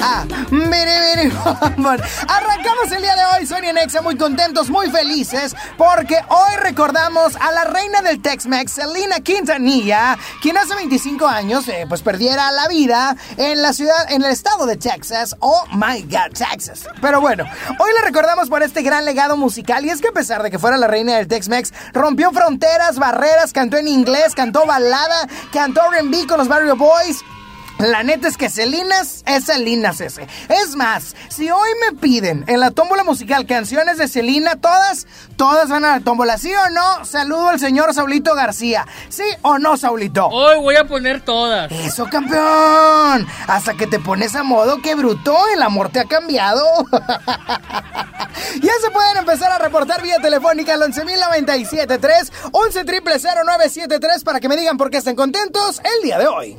ah. Biri, bam, bam. Arrancamos el día de hoy, Sony y Nexa, muy contentos, muy felices, porque hoy recordamos a la reina del Tex-Mex, Selena Quintanilla, quien hace 25 años, eh, pues perdiera la vida en la ciudad, en el estado de Texas. Oh my God, Texas. Pero bueno, hoy le recordamos por este gran legado musical y es que a pesar de que fuera la reina del Tex-Mex, rompió fronteras, barreras, cantó en inglés, cantó balada, cantó R&B con los Barrio Boys. La neta es que Celinas es Celinas ese. Es más, si hoy me piden en la tómbola musical canciones de Celina, todas, todas van a la tómbola, ¿sí o no? Saludo al señor Saulito García. ¿Sí o no, Saulito? Hoy voy a poner todas. Eso, campeón. Hasta que te pones a modo, qué bruto, el amor te ha cambiado. ya se pueden empezar a reportar vía telefónica al 11.097.3, 11.000.973 para que me digan por qué están contentos el día de hoy.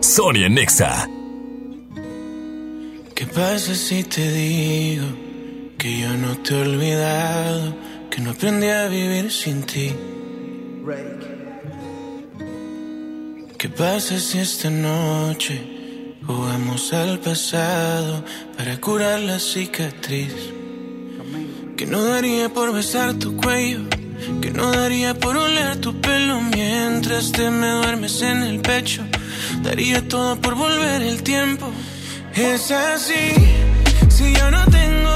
Sony en Exa. ¿Qué pasa si te digo que yo no te he olvidado, que no aprendí a vivir sin ti? ¿Qué pasa si esta noche jugamos al pasado para curar la cicatriz? Que no daría por besar tu cuello, que no daría por oler tu pelo mientras te me duermes en el pecho. Daría todo por volver el tiempo. Es así, si yo no tengo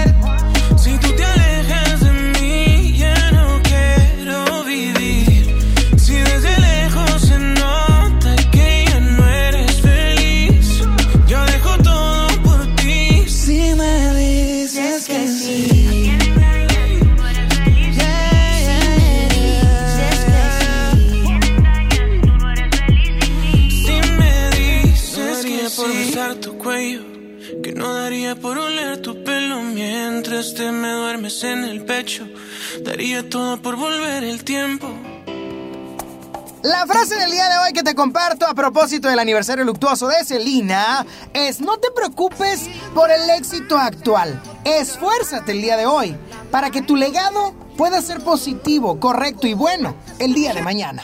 Mientras te me duermes en el pecho. Daría todo por volver el tiempo. La frase del día de hoy que te comparto a propósito del aniversario luctuoso de Celina es no te preocupes por el éxito actual. Esfuérzate el día de hoy para que tu legado pueda ser positivo, correcto y bueno el día de mañana.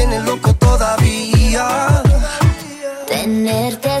tiene loco todavía. Tenerte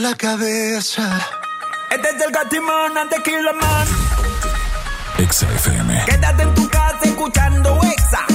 La cabeza. Este es el Gatimón, antes Man. Exa FM. Quédate en tu casa escuchando Exa.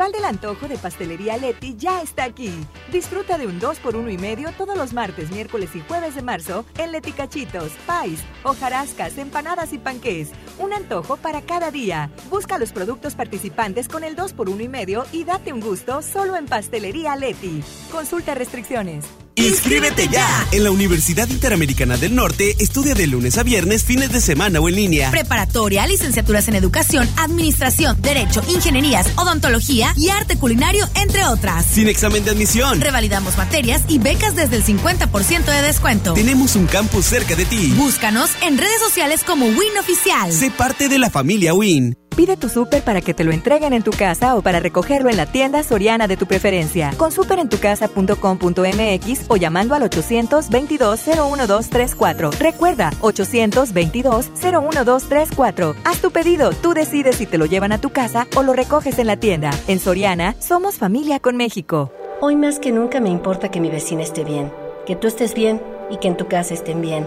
Festival del Antojo de Pastelería Leti ya está aquí. Disfruta de un 2x1 y medio todos los martes, miércoles y jueves de marzo en Leti Cachitos, Pais, hojarascas, empanadas y panqués. Un antojo para cada día. Busca los productos participantes con el 2x1 y medio y date un gusto solo en Pastelería Leti. Consulta restricciones. ¡Inscríbete ya! En la Universidad Interamericana del Norte estudia de lunes a viernes, fines de semana o en línea. Preparatoria, licenciaturas en educación, administración, derecho, ingenierías, odontología y arte culinario, entre otras. Sin examen de admisión. Revalidamos materias y becas desde el 50% de descuento. Tenemos un campus cerca de ti. Búscanos en redes sociales como Win Oficial. Sé parte de la familia Win. Pide tu súper para que te lo entreguen en tu casa o para recogerlo en la tienda soriana de tu preferencia. Con superentucasa.com.mx o llamando al 822-01234. Recuerda, 822-01234. Haz tu pedido, tú decides si te lo llevan a tu casa o lo recoges en la tienda. En Soriana, somos familia con México. Hoy más que nunca me importa que mi vecina esté bien, que tú estés bien y que en tu casa estén bien.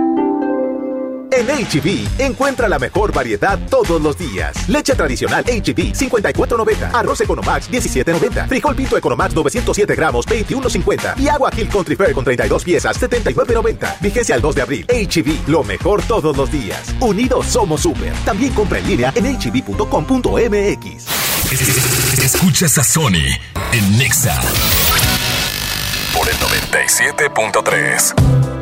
En HB, encuentra la mejor variedad todos los días. Leche tradicional HB, 54.90. Arroz Economax, 17.90. Frijol Pinto Economax, 907 gramos, 21.50. Y agua Hill Country Fair con 32 piezas, 79.90. Vigencia al 2 de abril. HB, lo mejor todos los días. Unidos somos super. También compra en línea en hb.com.mx. Escuchas a Sony en Nexa por el 97.3.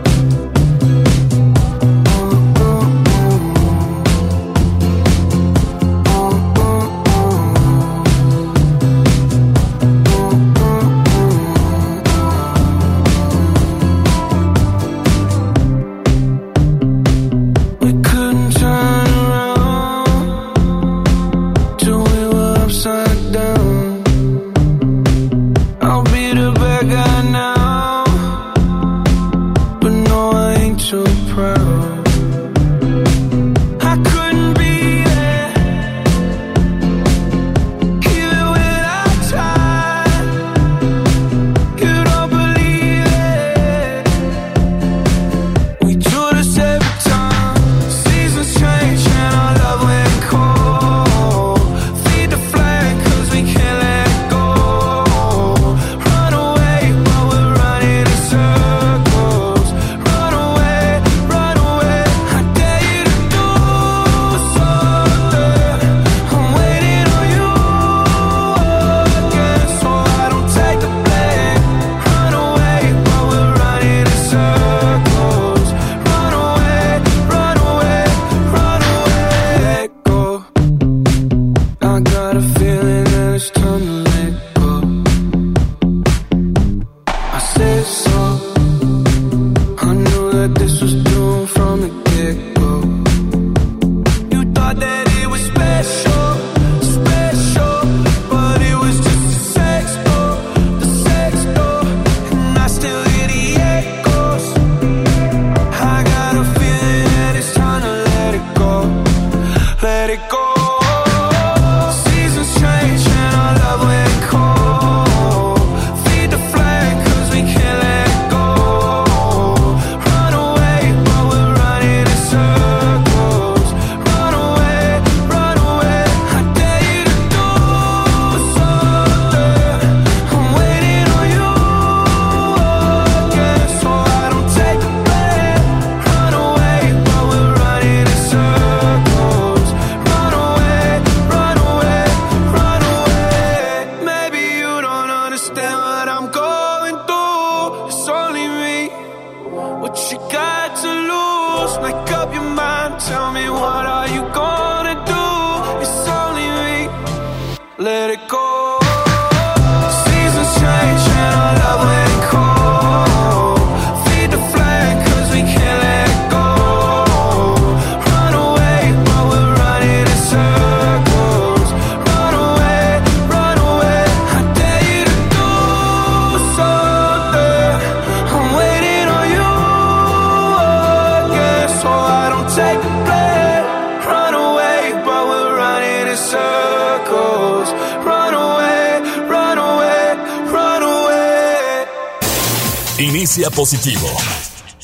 Inicia positivo.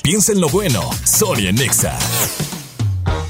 Piensa en lo bueno. Sony en Nexa.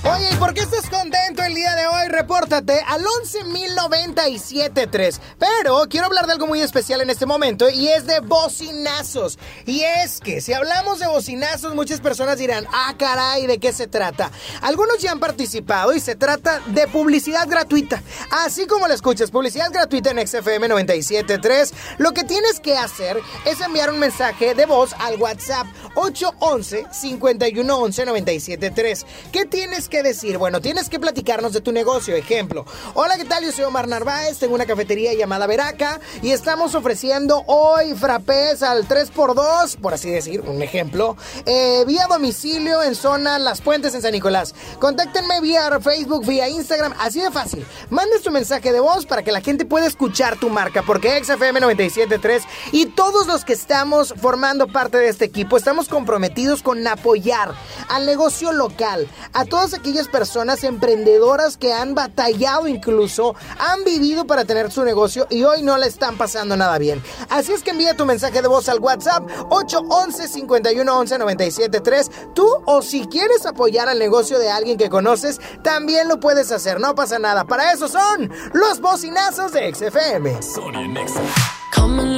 Oye, ¿y por qué estás contento el día de hoy? Repórtate al 11.097.3. Pero quiero hablar de algo muy especial en este momento y es de bocinazos. Y es que si hablamos de bocinazos, muchas personas dirán, ah, caray, ¿de qué se trata? Algunos ya han participado y se trata de publicidad gratuita. Así como lo escuchas, publicidad gratuita en XFM 97.3. Lo que tienes que hacer es enviar un mensaje de voz al WhatsApp 811 511 973. ¿Qué tienes que decir? Bueno, tienes que platicarnos de tu negocio. Ejemplo, hola, ¿qué tal? Yo soy Omar Narváez, tengo una cafetería llamada Veraca y estamos ofreciendo hoy frappés al 3x2, por así decir, un ejemplo, eh, vía domicilio en zona Las Puentes en San Nicolás. Contáctenme vía Facebook, vía Instagram, así de fácil. Mandes tu mensaje de voz para que la gente pueda escuchar tu marca, porque XFM 973 y todos los que estamos formando parte de este equipo estamos comprometidos con apoyar al negocio local, a todas aquellas personas emprendedoras que han batallado incluso, han vivido para tener su negocio y hoy no le están pasando nada bien. Así es que envía tu mensaje de voz al WhatsApp 811 511 973 Tú o si quieres apoyar al negocio de alguien que conoces, también lo puedes hacer, no pasa nada. Para eso son los bocinazos de XFM. Common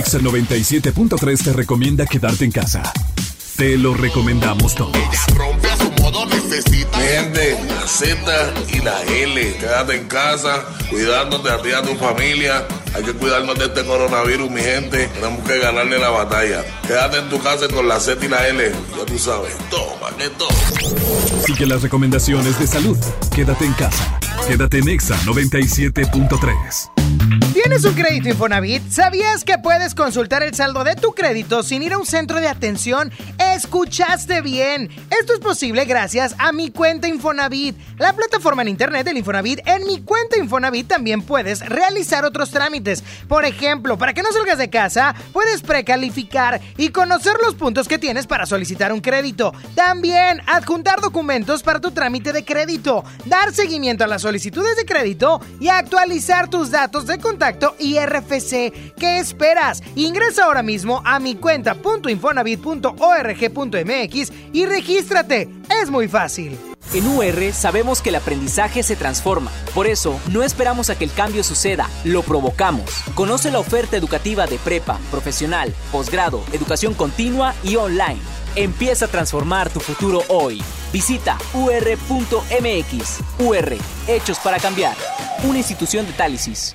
Exa 97.3 te recomienda quedarte en casa. Te lo recomendamos todos. Mi gente, la Z y la L. Quédate en casa, cuidándote a ti y a tu familia. Hay que cuidarnos de este coronavirus, mi gente. Tenemos que ganarle la batalla. Quédate en tu casa con la Z y la L. Ya tú sabes. Toma, que toma. Sigue las recomendaciones de salud. Quédate en casa. Quédate en Exa 97.3. ¿Tienes un crédito Infonavit? ¿Sabías que puedes consultar el saldo de tu crédito sin ir a un centro de atención? Escuchaste bien. Esto es posible gracias a mi cuenta Infonavit, la plataforma en internet del Infonavit. En mi cuenta Infonavit también puedes realizar otros trámites. Por ejemplo, para que no salgas de casa, puedes precalificar y conocer los puntos que tienes para solicitar un crédito. También adjuntar documentos para tu trámite de crédito, dar seguimiento a las solicitudes de crédito y actualizar tus datos de contacto y RFC. ¿Qué esperas? Ingresa ahora mismo a mi cuenta.infonavit.org.mx y regístrate. Es muy fácil. En UR sabemos que el aprendizaje se transforma. Por eso, no esperamos a que el cambio suceda, lo provocamos. Conoce la oferta educativa de prepa, profesional, posgrado, educación continua y online. Empieza a transformar tu futuro hoy. Visita ur.mx. UR, hechos para cambiar. Una institución de Tálisis.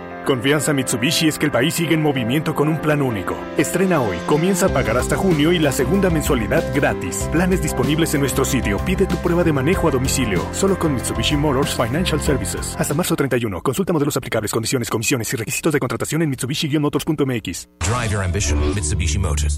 Confianza Mitsubishi es que el país sigue en movimiento con un plan único. Estrena hoy, comienza a pagar hasta junio y la segunda mensualidad gratis. Planes disponibles en nuestro sitio. Pide tu prueba de manejo a domicilio. Solo con Mitsubishi Motors Financial Services. Hasta marzo 31. Consulta modelos aplicables, condiciones, comisiones y requisitos de contratación en mitsubishi-motors.mx. Drive your ambition, Mitsubishi Motors.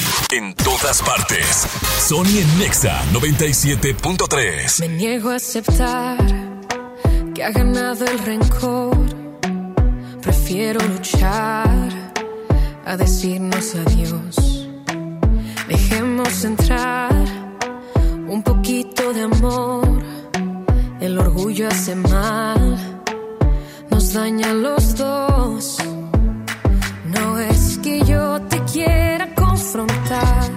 En todas partes. Sony en Nexa 97.3. Me niego a aceptar que ha ganado el rencor. Prefiero luchar a decirnos adiós. Dejemos entrar un poquito de amor. El orgullo hace mal, nos daña a los dos. No es que yo te confrontar.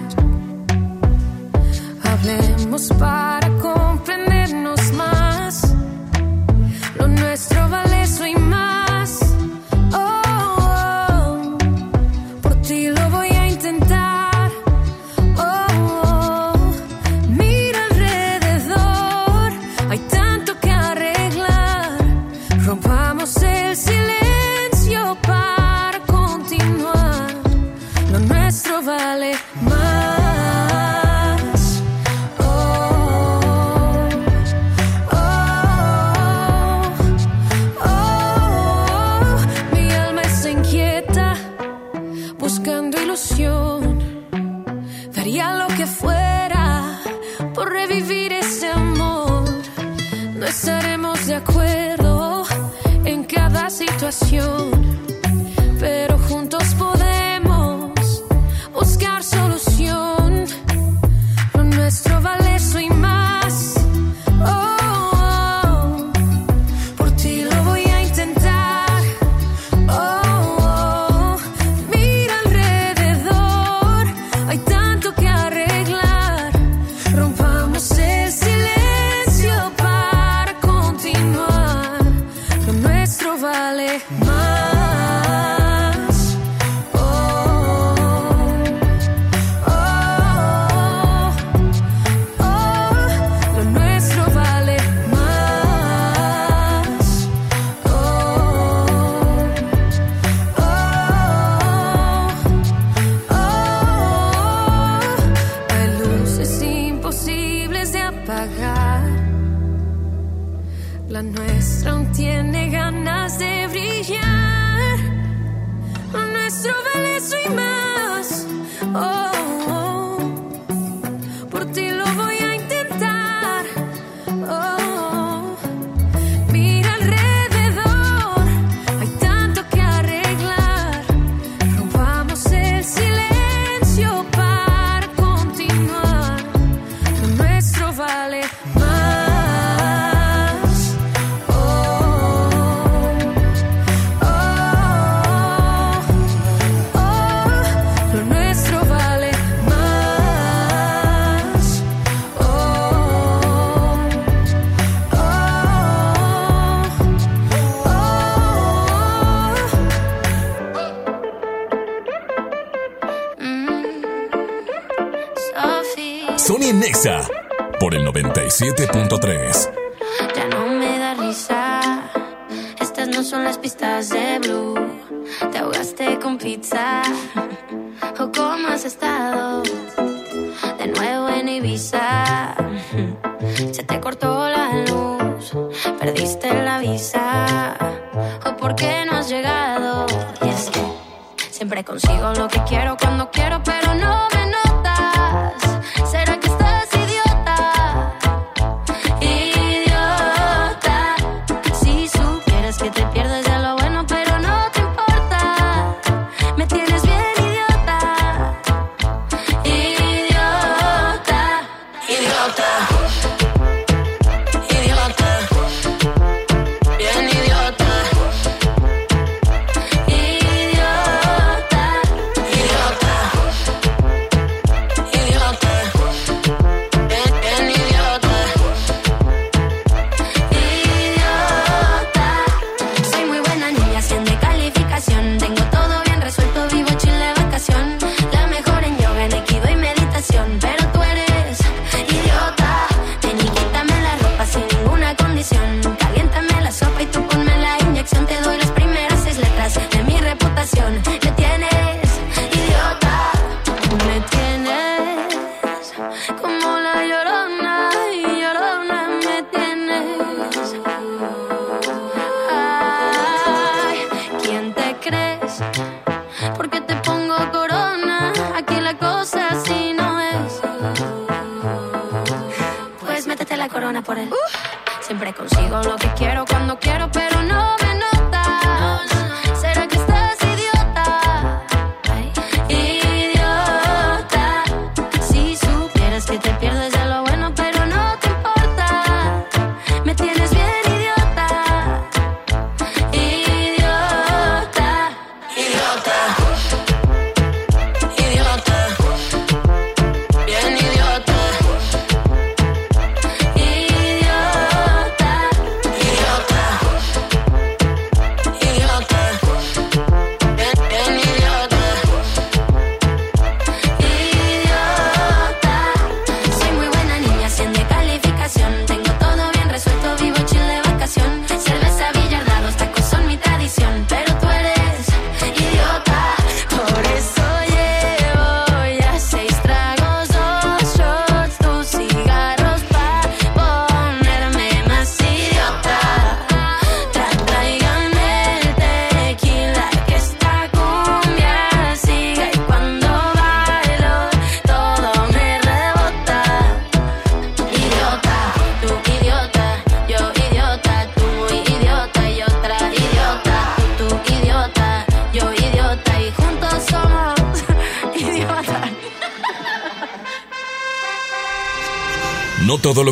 Hablemos para comprendernos más. Lo nuestro vale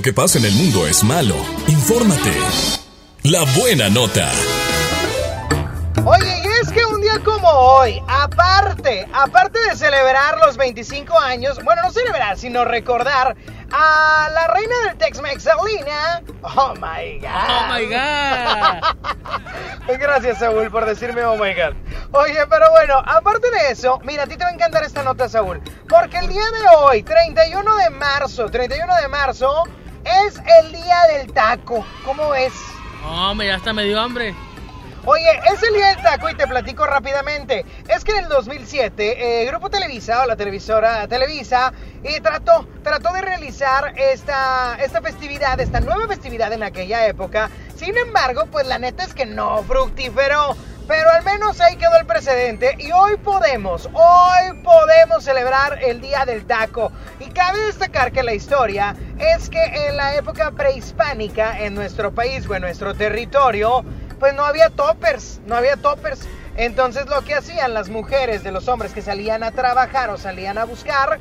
que pasa en el mundo es malo. Infórmate. La buena nota. Oye, y es que un día como hoy, aparte, aparte de celebrar los 25 años, bueno, no celebrar, sino recordar a la reina del Tex-Mex, Selena. Oh my god. Oh my god. Gracias, Saúl, por decirme oh my god. Oye, pero bueno, aparte de eso, mira, a ti te va a encantar esta nota, Saúl. Porque el día de hoy, 31 de marzo, 31 de marzo, día del taco. ¿Cómo ves? Hombre, ya hasta me dio hambre. Oye, es el día del taco y te platico rápidamente. Es que en el 2007, eh, Grupo Televisa o la televisora Televisa eh, trató, trató de realizar esta, esta festividad, esta nueva festividad en aquella época. Sin embargo, pues la neta es que no fructíferó. Pero al menos ahí quedó el precedente y hoy podemos, hoy podemos celebrar el Día del Taco. Y cabe destacar que la historia es que en la época prehispánica en nuestro país o en nuestro territorio, pues no había toppers, no había toppers. Entonces lo que hacían las mujeres de los hombres que salían a trabajar o salían a buscar,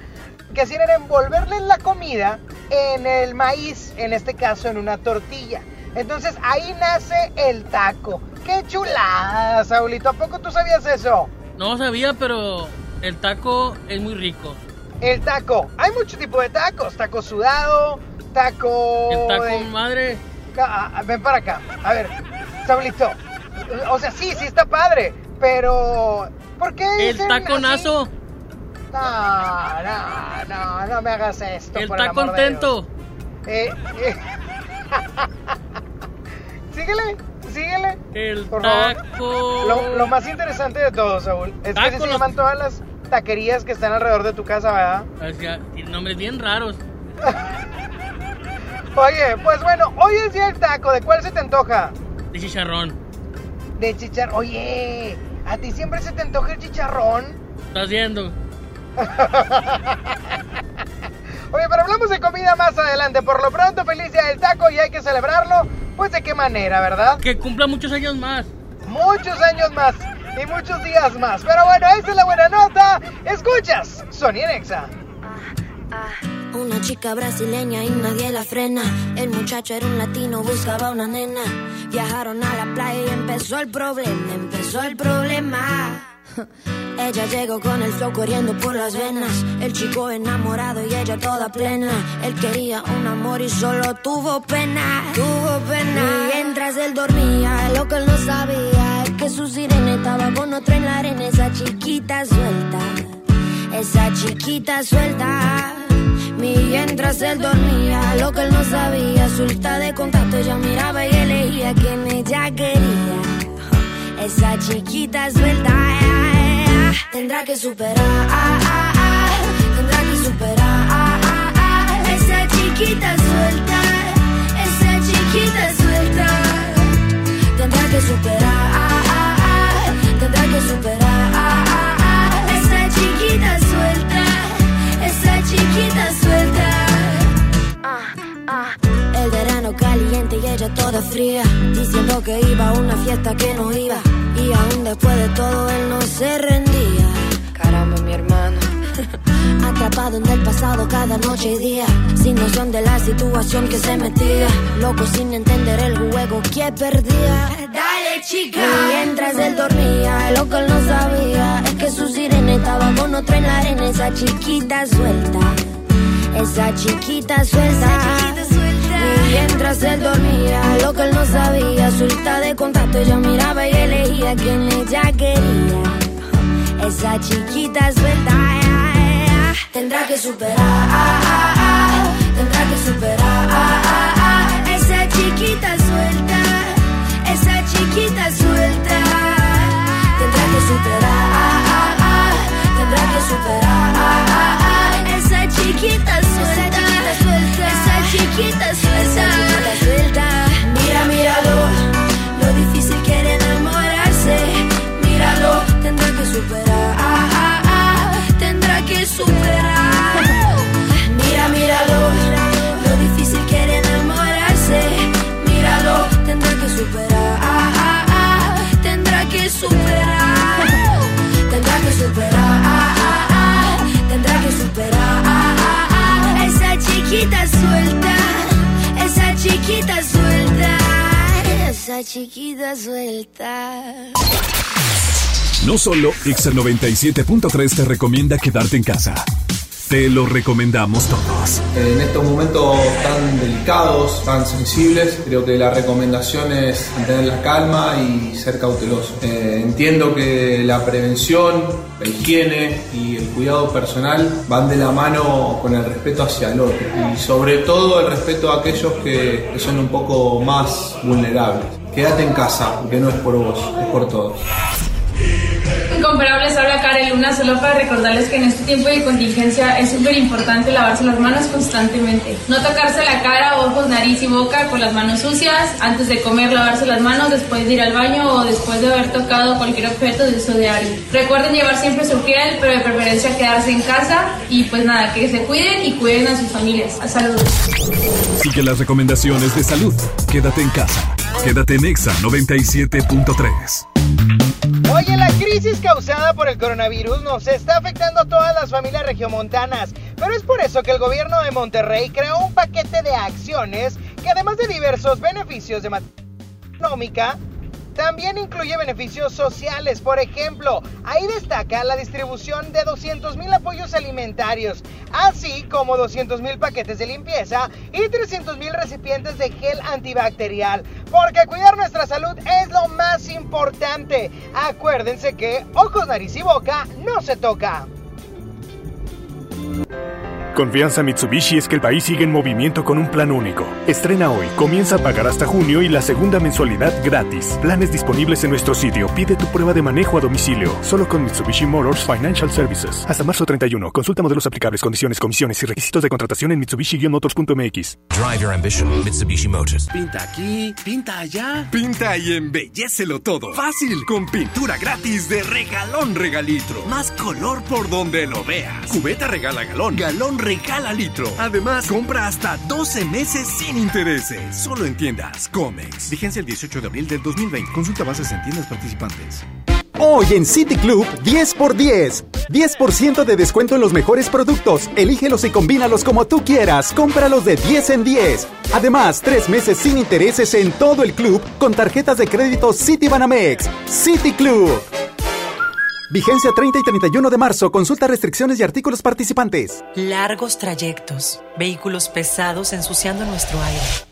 que hacían era envolverles la comida en el maíz, en este caso en una tortilla. Entonces ahí nace el taco. ¡Qué chulada, Saulito! ¿A poco tú sabías eso? No sabía, pero el taco es muy rico. El taco. Hay mucho tipo de tacos. Taco sudado, taco... El taco de- madre. Ah, ah, ven para acá. A ver, Saulito. O sea, sí, sí está padre. Pero... ¿Por qué El taconazo. así? No, no, no, no me hagas esto. Él por está el amor de contento. Dios. Eh, eh. síguele, síguele. El por favor. taco. Lo, lo más interesante de todo, Saúl, es que Taco, se los- llaman todas las taquerías que están alrededor de tu casa, ¿verdad? O sea, tienen nombres bien raros. Oye, pues bueno, hoy es día del taco. ¿De cuál se te antoja? De chicharrón. De chicharrón. Oye, ¿a ti siempre se te antoja el chicharrón? ¿Estás viendo? Oye, pero hablamos de comida más adelante. Por lo pronto, feliz día del taco y hay que celebrarlo. Pues de qué manera, ¿verdad? Que cumpla muchos años más. Muchos años más y muchos días más. Pero bueno, esa es la buena nota. Escuchas, Sony Nexa. Una chica brasileña y nadie la frena. El muchacho era un latino, buscaba una nena. Viajaron a la playa y empezó el problema, empezó el problema. Ella llegó con el flow corriendo por las venas. El chico enamorado y ella toda plena. Él quería un amor y solo tuvo pena. Tuvo pena. Mientras él dormía, lo que él no sabía su sirena estaba con otra en la arena. Esa chiquita suelta. Esa chiquita suelta. Mientras él dormía, lo que él no sabía, suelta de contacto, ella miraba y elegía quien ella quería. Esa chiquita suelta, tendrá que superar, tendrá que superar, esa chiquita suelta, esa chiquita suelta, tendrá que superar, superar, esa chiquita suelta, esa chiquita suelta. Ah, ah. El verano caliente y ella toda fría, diciendo que iba a una fiesta que no iba. Y aún después de todo él no se rendía. Caramba, mi hermano. Atrapado en el pasado cada noche y día, sin noción de la situación que se metía. Loco sin entender el juego que perdía. Chica. Mientras él dormía, lo que él no sabía es que su sirena estaba con otra en la arena. Esa chiquita suelta. Esa chiquita suelta. Mientras él dormía, lo que él no sabía, suelta de contacto, ella miraba y elegía quien ella quería. Esa chiquita suelta, ah, ah, tendrá que superar, esa chiquita suelta, tendrá que superar, tendrá que superar, esa chiquita suelta, esa chiquita suelta, esa chiquita chiquita suelta, esa chiquita suelta, esa chiquita suelta. No solo Exa 97.3 te recomienda quedarte en casa. Te lo recomendamos todos. En estos momentos tan delicados, tan sensibles, creo que la recomendación es mantener la calma y ser cauteloso. Eh, entiendo que la prevención, la higiene y el cuidado personal van de la mano con el respeto hacia el otro y sobre todo el respeto a aquellos que, son un poco más vulnerables. Quédate en casa, que no es por vos, es por todos. Incomparables, habla Karen Luna, solo para recordarles que en este tiempo de contingencia es súper importante lavarse las manos constantemente. No tocarse la cara, ojos, nariz y boca con las manos sucias, antes de comer lavarse las manos, después de ir al baño o después de haber tocado cualquier objeto de uso diario. Recuerden llevar siempre su gel, pero de preferencia quedarse en casa y pues nada, que se cuiden y cuiden a sus familias. Saludos. Sigue las recomendaciones de salud. Quédate en casa. Quédate en Exa 97.3. Oye, la crisis causada por el coronavirus nos está afectando a todas las familias regiomontanas, pero es por eso que el gobierno de Monterrey creó un paquete de acciones que además de diversos beneficios de también incluye beneficios sociales. Por ejemplo, ahí destaca la distribución de 200 mil apoyos alimentarios, así como 200 mil paquetes de limpieza y 300 mil recipientes de gel antibacterial. Porque cuidar nuestra salud es lo más importante. Acuérdense que ojos, nariz y boca no se toca. Confianza Mitsubishi es que el país sigue en movimiento con un plan único. Estrena hoy, comienza a pagar hasta junio y la segunda mensualidad gratis. Planes disponibles en nuestro sitio. Pide tu prueba de manejo a domicilio. Solo con Mitsubishi Motors Financial Services. Hasta marzo 31. Consulta modelos aplicables, condiciones, comisiones y requisitos de contratación en mitsubishi-motors.mx. Drive your ambition, Mitsubishi Motors. Pinta aquí, pinta allá. Pinta y embellécelo todo. Fácil, con pintura gratis de regalón regalitro. Más color por donde lo veas. Cubeta regala galón, galón regala litro. Además, compra hasta 12 meses sin intereses. Solo en tiendas Comex. Vigencia el 18 de abril del 2020. Consulta bases en tiendas participantes. Hoy en City Club 10 por 10. 10% de descuento en los mejores productos. Elígelos y combínalos como tú quieras. Cómpralos de 10 en 10. Además, tres meses sin intereses en todo el club con tarjetas de crédito City Banamex. City Club. Vigencia 30 y 31 de marzo. Consulta restricciones y artículos participantes. Largos trayectos, vehículos pesados ensuciando nuestro aire.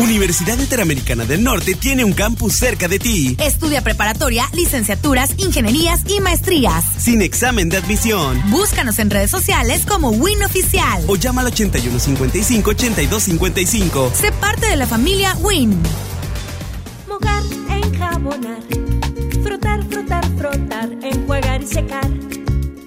Universidad Interamericana del Norte tiene un campus cerca de ti, Estudia preparatoria, licenciaturas, ingenierías y maestrías. sin examen de admisión. Búscanos en redes sociales como Win Oficial. O llama al 8155-8255. Sé parte de la familia Win. Mojar, enjabonar, frotar, frotar, frotar, enjuagar y secar.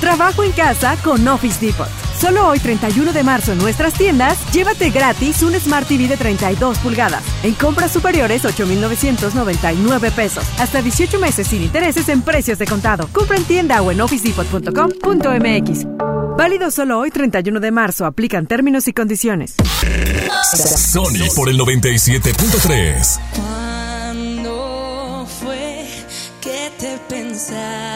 Trabajo en casa con Office Depot. Solo hoy 31 de marzo en nuestras tiendas, llévate gratis un Smart TV de 32 pulgadas. En compras superiores 8.999 pesos. Hasta 18 meses sin intereses en precios de contado. Compra en tienda o en officedepot.com.mx. Válido solo hoy 31 de marzo. Aplican términos y condiciones. Sony por el 97.3. ¿Cuándo fue que te pensaste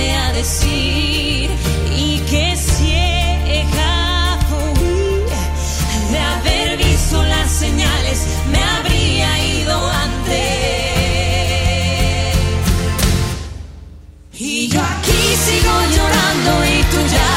A decir? Y que ciega fui de haber visto las señales, me habría ido antes. Y yo aquí sigo llorando y tú ya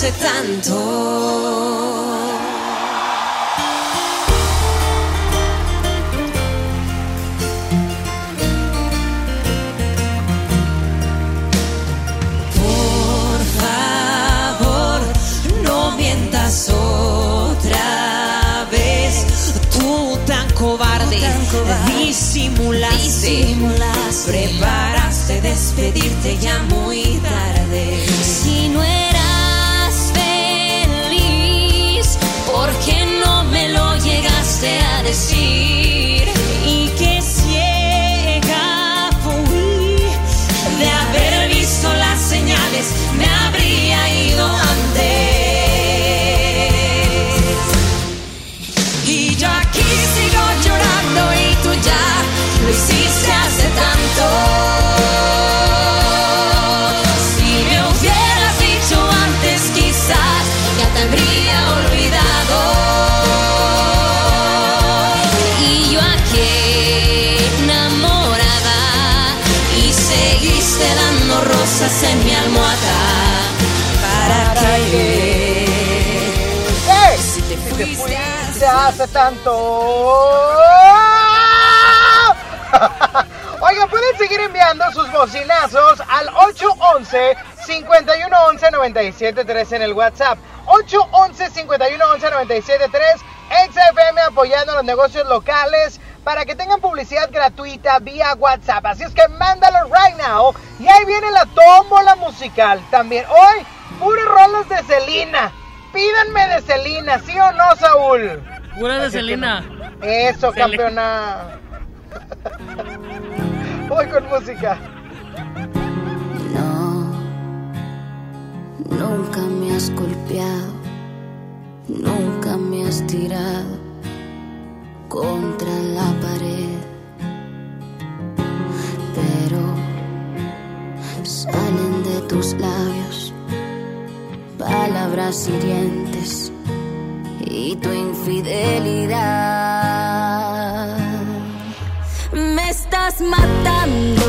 hace tanto. Por favor, no mientas otra vez. Tú tan cobarde, disimulaste, preparaste de despedirte ya muy tarde. Llegaste a te fuiste hace tanto. Oigan, pueden seguir enviando sus bocinazos al 811-511-973 en el WhatsApp. 811-511-973 XFM apoyando los negocios locales para que tengan publicidad gratuita vía WhatsApp. Así es que mándalo right now. Y ahí viene la tómbola musical. También hoy, puros roles de Celina. Pídanme de Celina, ¿sí o no, Saúl? Pura de Así que Selena. no. Eso, Celina. campeona. Voy con música. Nunca me has golpeado, nunca me has tirado contra la pared. Pero salen de tus labios palabras hirientes y tu infidelidad. Me estás matando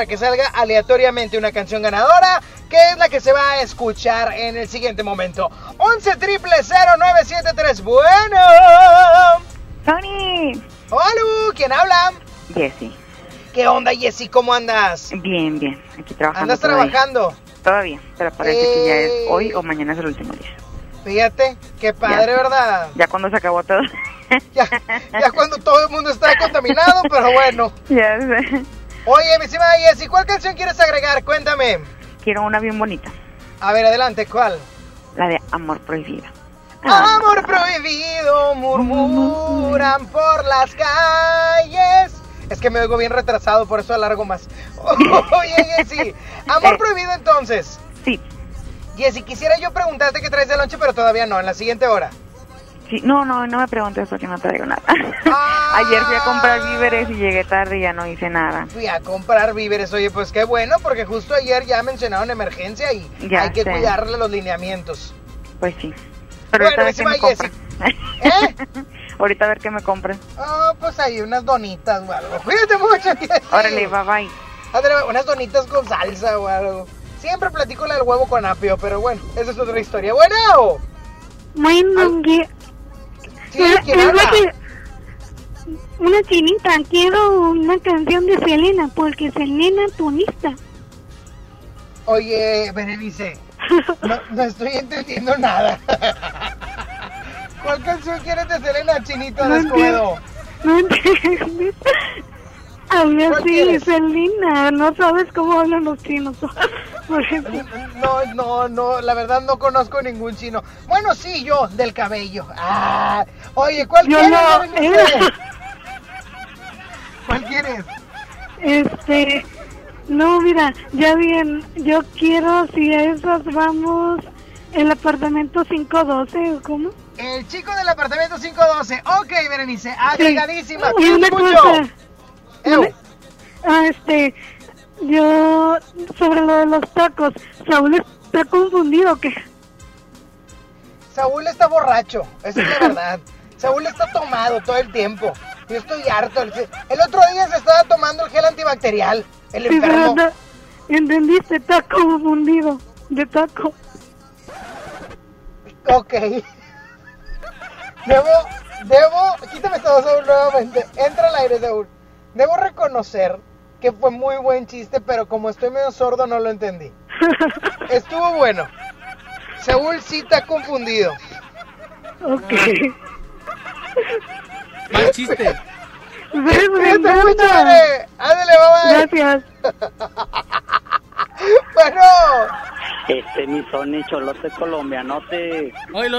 para que salga aleatoriamente una canción ganadora, que es la que se va a escuchar en el siguiente momento. 11 Bueno. Tony. Hola, ¿quién habla? Jessy. ¿Qué onda, Jessy? ¿Cómo andas? Bien, bien. Aquí trabajando. ¿Andas todavía. trabajando? Todavía, pero parece que ya es Eh. hoy o mañana es el último día. Fíjate, qué padre, Ya. ¿verdad? Ya cuando se acabó todo. Ya cuando todo el mundo está contaminado, pero bueno. Ya sé. Oye, mi estimada Jessy, ¿cuál canción quieres agregar? Cuéntame. Quiero una bien bonita. A ver, adelante, ¿cuál? La de Amor Prohibido. Amor prohibido, murmuran por las calles. Es que me oigo bien retrasado, por eso alargo más. Oye, Jessy, amor prohibido entonces. Sí. Jessy, quisiera yo preguntarte qué traes de lonche, pero todavía no, en la siguiente hora. Sí, no, no, no me preguntes porque no traigo nada. Ayer fui a comprar víveres y llegué tarde y ya no hice nada. Fui a comprar víveres, oye, pues qué bueno, porque justo ayer ya mencionaron emergencia y Ya hay que sé. cuidarle los lineamientos. Pues sí. Pero Bueno, ahorita a ver qué mi me compran. ahorita a ver qué me compran. Ah, pues ahí unas donitas o algo. Cuídate mucho, Jessy. Órale, bye bye. Unas donitas con salsa o algo. Siempre platico la del huevo con apio, pero bueno, esa es otra historia. Bueno, Bueno, que- Una chinita, quiero una canción de Selena, porque Selena tunista. oye, Berenice, no, no estoy entendiendo nada. ¿Cuál canción quieres de Selena Chinita de No Escobedo? ¿No entiendes? A ver ¿Cuál sí, quieres? Selena, no sabes cómo hablan los chinos. Por ejemplo. No, no, no, la verdad no conozco ningún chino. Bueno, sí, yo, del cabello. Ah, oye, ¿cuál Yo quieres, no. ¿Cuál quieres? Este, no, mira, ya bien, yo quiero, si a esas vamos, el apartamento 512, ¿o cómo? El chico del apartamento 512. Ok, Berenice, agregadísima. Y Cuídate una mucho. cosa, Ah, este, yo, sobre lo de los tacos, Saúl está confundido, ¿o ¿qué? Saúl está borracho, esa es la verdad. Saúl está tomado todo el tiempo. Yo estoy harto. El, el otro día se estaba tomando el gel antibacterial, el Sí, enfermo. no- ¿Entendiste? Está confundido de taco. Ok. Debo, debo, quítame todo Saúl nuevamente. Entra al aire, Saúl. Debo reconocer que fue muy buen chiste, pero como estoy medio sordo no lo entendí. Estuvo bueno. Saúl sí está confundido. Ok. Mal chiste. Cuídate mucho. Ándale, bye bye. Gracias. Bueno. Este, mi Sony Cholote colombianote.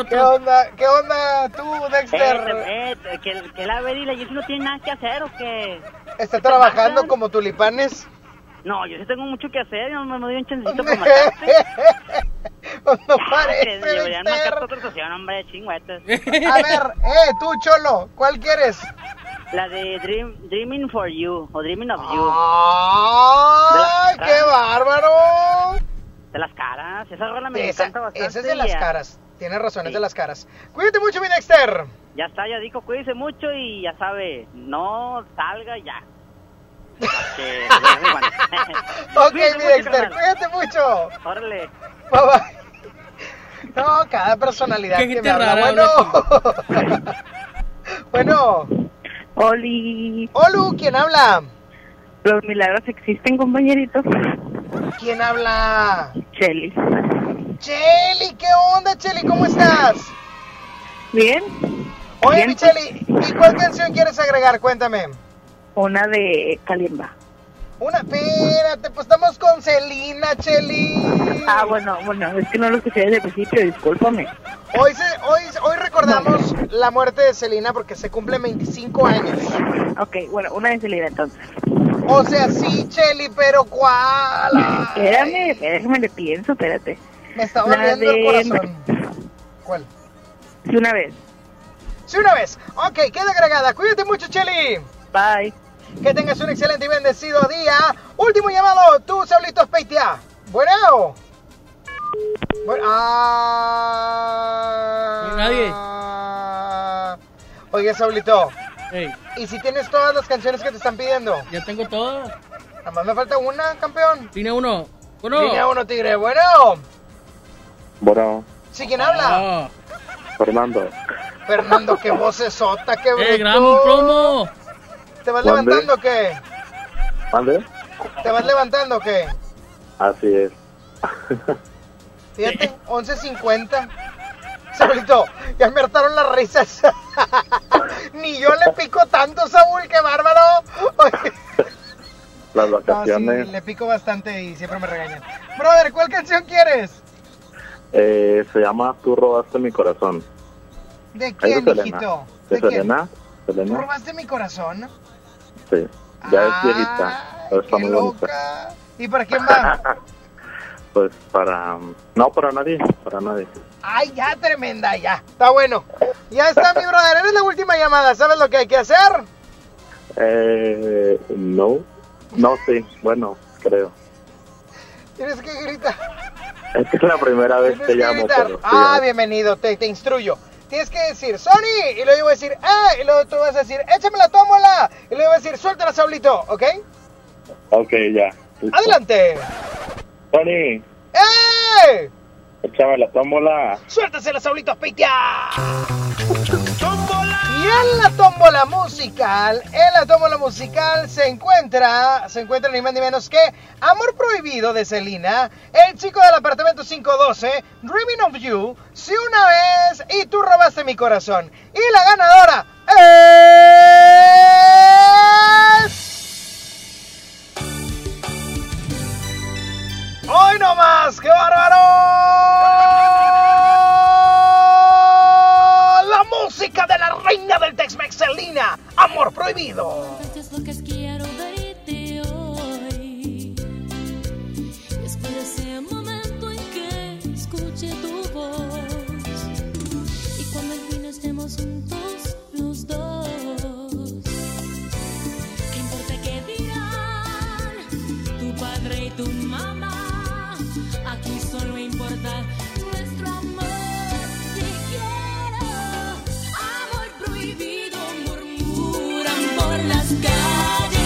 ¿Qué onda? ¿Qué onda tú, Dexter? Eh, eh, que, que la Beri y la Jessie no tienen nada que hacer o qué? ¿Está trabajando como tulipanes? No, yo sí tengo mucho que hacer, no me me dio un chancecito para matarte. no Que parece, deberían Dexter. marcar otra estación, hombre, chingüetes. A ver, eh, tú, Cholo, ¿cuál quieres? La de Dream, Dreaming for You, o Dreaming of You. ¡Ay, qué bárbaro! De las caras, esa rola me Esa, encanta bastante. esa es de las caras. Tienes razón, es Sí. de las caras. Cuídate mucho, mi Dexter. Ya está, ya dijo, cuídese mucho y ya sabe, no salga ya. Que, Ok, Cuídese mi mucho, Dexter, carnal. cuídate mucho. Órale. Bye bye. No, cada personalidad Qué que me habla. rara Bueno. bueno. Oli. Olu, ¿quién habla? Los milagros existen, compañeritos. ¿Quién habla? Chelly. Cheli, ¿qué onda, Cheli? ¿Cómo estás? Bien. Oye, Bien. mi Cheli, ¿y cuál canción quieres agregar? Cuéntame. Una de Kalimba. Una, espérate, pues estamos con Celina, Cheli. Ah, bueno, bueno, es que no lo escuché desde el principio, discúlpame. Hoy, se, hoy, hoy recordamos la muerte de Celina porque se cumple 25 años. Ok, bueno, una de Selena entonces. O sea, sí, Cheli, pero ¿cuál? Espérame, déjame le pienso, espérate. Me está doliendo de- el corazón. ¿Cuál? Sí, una vez. Sí, una vez. Ok, queda agregada. Cuídate mucho, Cheli. Bye. Que tengas un excelente y bendecido día. Último llamado, tú, Saulito Speitia. Bueno. Bueno, ah. Nadie. Oye, Saulito. ¿Y si tienes todas las canciones que te están pidiendo? ya tengo todo. Nada más me falta una, campeón. Línea uno. Bueno. Línea uno, tigre. Bueno. Bueno, ¿Sí quién habla? Ah, Fernando. Fernando, qué vocesota, qué bruto. eh, gran promo. ¿Te vas ¿Mande? levantando o qué? ¿Mande? ¿Te vas levantando o qué? Así es. Fíjate, 11.50. Saulito, ya me hartaron las risas. Ni yo le pico tanto, Saúl, qué bárbaro. Las No, sí, vacaciones. le pico bastante y siempre me regañan. Brother, ¿cuál canción quieres? eh, se llama Tú robaste mi corazón. ¿De quién, hijito? ¿De, ¿De quién? Selena? ¿Tú robaste mi corazón? Sí. Ya es viejita, pero está muy bonita. loca. ¿Y para quién va? Pues para... No, para nadie, para nadie. Ay, ya, tremenda, ya. Está bueno. Ya está, mi brother. Eres la última llamada. ¿Sabes lo que hay que hacer? Eh, no, no, sí, bueno, creo. Tienes que gritar. Es que es la primera vez que que llamo, pero Ah, bienvenido. Te, te instruyo. Tienes que decir, Sony, y luego yo voy a decir, ¡eh! Y luego tú vas a decir, échame la tómbola. Y luego voy a decir, suéltala, Saulito, ¿ok? Ok, ya. listo. Adelante. Tony, ¡Eh! échame la tómbola. ¡Suéltasela, Saulito Pitia! En la tómbola musical, en la tómbola musical se encuentra, se encuentra ni más ni menos que Amor Prohibido de Selena, El Chico del Apartamento 512, Dreaming of You, Si Una Vez y Tú Robaste Mi Corazón. Y la ganadora es... ¡Hoy no más! ¡Qué bárbaro! Amor Prohibido. Por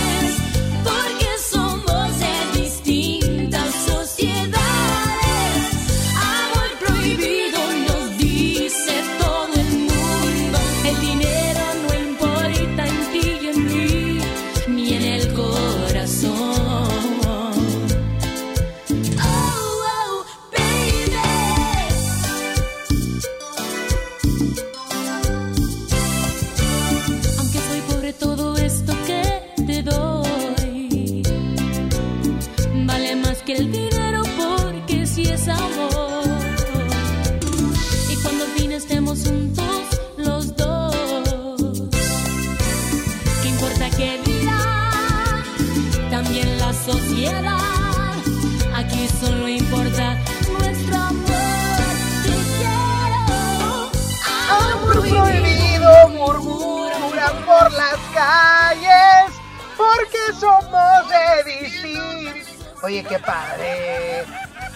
calles porque somos de. Oye, qué padre.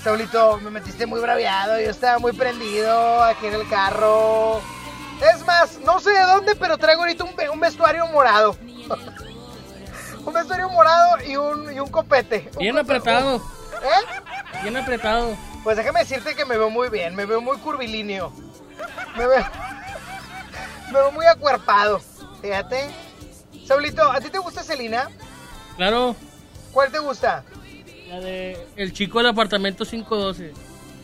Saulito, me metiste muy braviado. Yo estaba muy prendido aquí en el carro. Es más, no sé de dónde, pero traigo ahorita un, ve- un vestuario morado. un vestuario morado y un, y un copete. Un Bien apretado. ¿Eh? Bien apretado. Pues déjame decirte que me veo muy bien, me veo muy curvilíneo. Me veo, me veo muy acuerpado. Fíjate. Saulito, ¿a ti te gusta Selena? Claro, ¿Cuál te gusta? la de El Chico del Apartamento 512.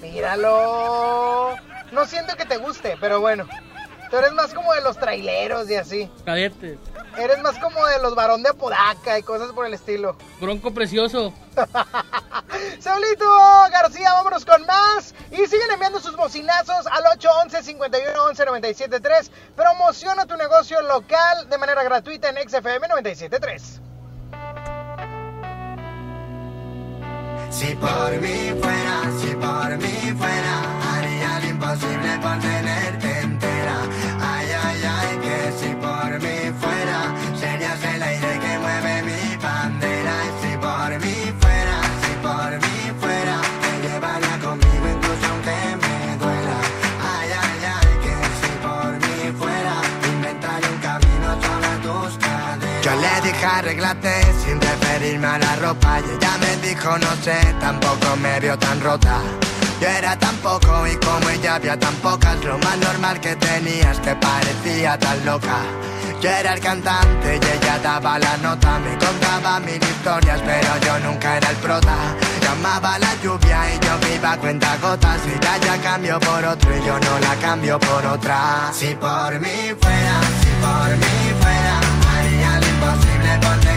Míralo. No siento que te guste, pero bueno. Tú eres más como de los traileros y así. Cadete. Eres más como de los varón de Apodaca y cosas por el estilo. Bronco precioso. Saulito García, vámonos con más. Y siguen enviando sus bocinazos al 811-511-973. Promociona tu negocio local de manera gratuita en XFM 973. Si por mí fuera, si por mí fuera, haría lo imposible por tenerte entera. Ay, ay, ay, que si por mí fuera, Dije arreglate sin referirme a la ropa y ella me dijo no sé, tampoco me vio tan rota. Yo era tan poco y como ella había tan pocas, lo más normal que tenías que parecía tan loca. Yo era el cantante y ella daba la nota, me contaba mil historias, pero yo nunca era el prota. Llamaba la lluvia y yo me iba a cuenta gotas, y ya ya cambio por otro y yo no la cambio por otra. Si por mí fuera, si por mí fuera, haría lo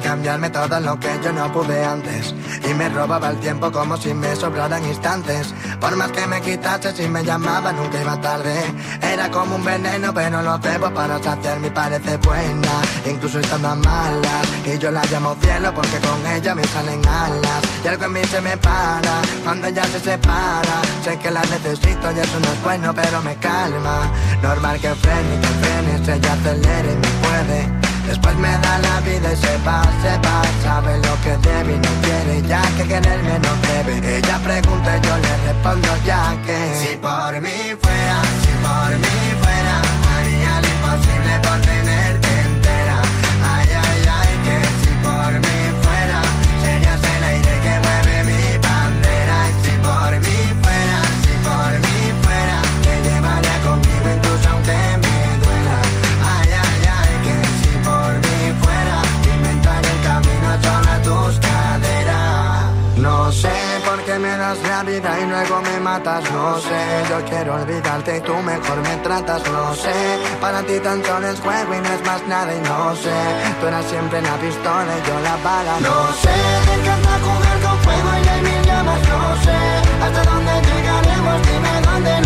darme todo lo que yo no pude antes. Y me robaba el tiempo como si me sobraran instantes. Por más que me quitase, si me llamaba nunca iba tarde. Era como un veneno, pero lo bebo para saciar mi parece buena. Incluso estando mala. Y yo la llamo cielo porque con ella me salen alas. Y algo en mí se me para cuando ella se separa. Sé que la necesito y eso no es bueno, pero me calma. Normal que frene que frene, ella acelere y me puede. Después me da la vida y se va, se va. Sabe lo que debe y no quiere Ya que quererme no debe. Ella pregunta y yo le respondo ya que. Si por mí fuera, si por mí y luego me matas No sé, yo quiero olvidarte y tú mejor me tratas No sé, para ti tan solo es juego y no es más nada Y no sé, tú eras siempre la pistola y yo la bala No sé, me encanta jugar con fuego y hay mil llamas No sé, hasta dónde llegaremos, dime dónde, no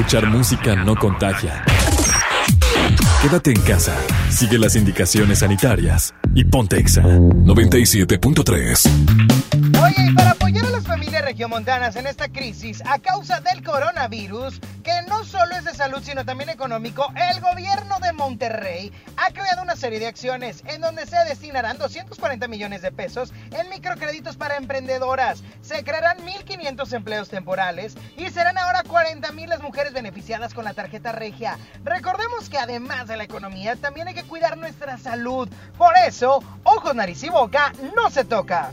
Escuchar música no contagia. Quédate en casa, sigue las indicaciones sanitarias y ponte Exa 97.3. Apoyar a las familias regiomontanas en esta crisis a causa del coronavirus, que no solo es de salud sino también económico, el gobierno de Monterrey ha creado una serie de acciones en donde se destinarán 240 millones de pesos en microcréditos para emprendedoras. Se crearán 1.500 empleos temporales y serán ahora 40 mil las mujeres beneficiadas con la tarjeta regia. Recordemos que además de la economía, también hay que cuidar nuestra salud. Por eso, ojos, nariz y boca no se toca.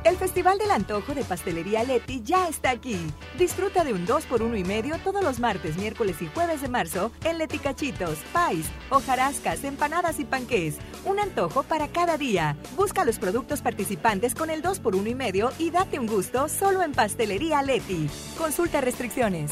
El Festival del Antojo de Pastelería Leti ya está aquí. Disfruta de un 2x1 y medio todos los martes, miércoles y jueves de marzo en Leti Cachitos, Pais, hojarascas, empanadas y panqués. Un antojo para cada día. Busca los productos participantes con el 2x1 y medio y date un gusto solo en Pastelería Leti. Consulta restricciones.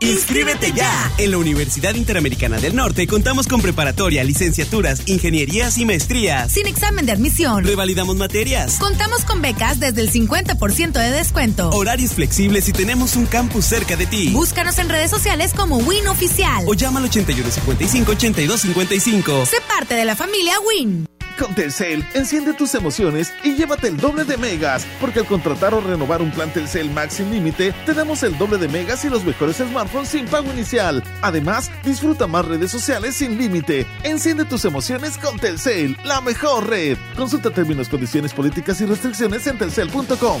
¡Inscríbete ya! En la Universidad Interamericana del Norte contamos con preparatoria, licenciaturas, ingenierías y maestrías. Sin examen de admisión. Revalidamos materias. Contamos con becas desde el 50% de descuento. Horarios flexibles y tenemos un campus cerca de ti. Búscanos en redes sociales como Win Oficial. O llama al 8155-8255. Sé parte de la familia Win. Con Telcel, enciende tus emociones y llévate el doble de megas, porque al contratar o renovar un plan Telcel Max sin límite, te damos el doble de megas y los mejores smartphones sin pago inicial. Además, disfruta más redes sociales sin límite. Enciende tus emociones con Telcel, la mejor red. Consulta términos, condiciones políticas y restricciones en telcel.com.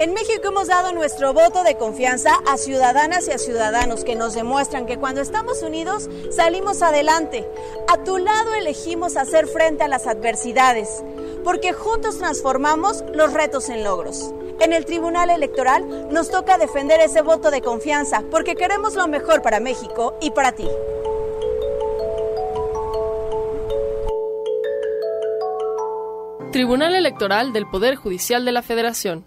En México hemos dado nuestro voto de confianza a ciudadanas y a ciudadanos que nos demuestran que cuando estamos unidos salimos adelante. A tu lado elegimos hacer frente a las adversidades, porque juntos transformamos los retos en logros. En el Tribunal Electoral nos toca defender ese voto de confianza, porque queremos lo mejor para México y para ti. Tribunal Electoral del Poder Judicial de la Federación.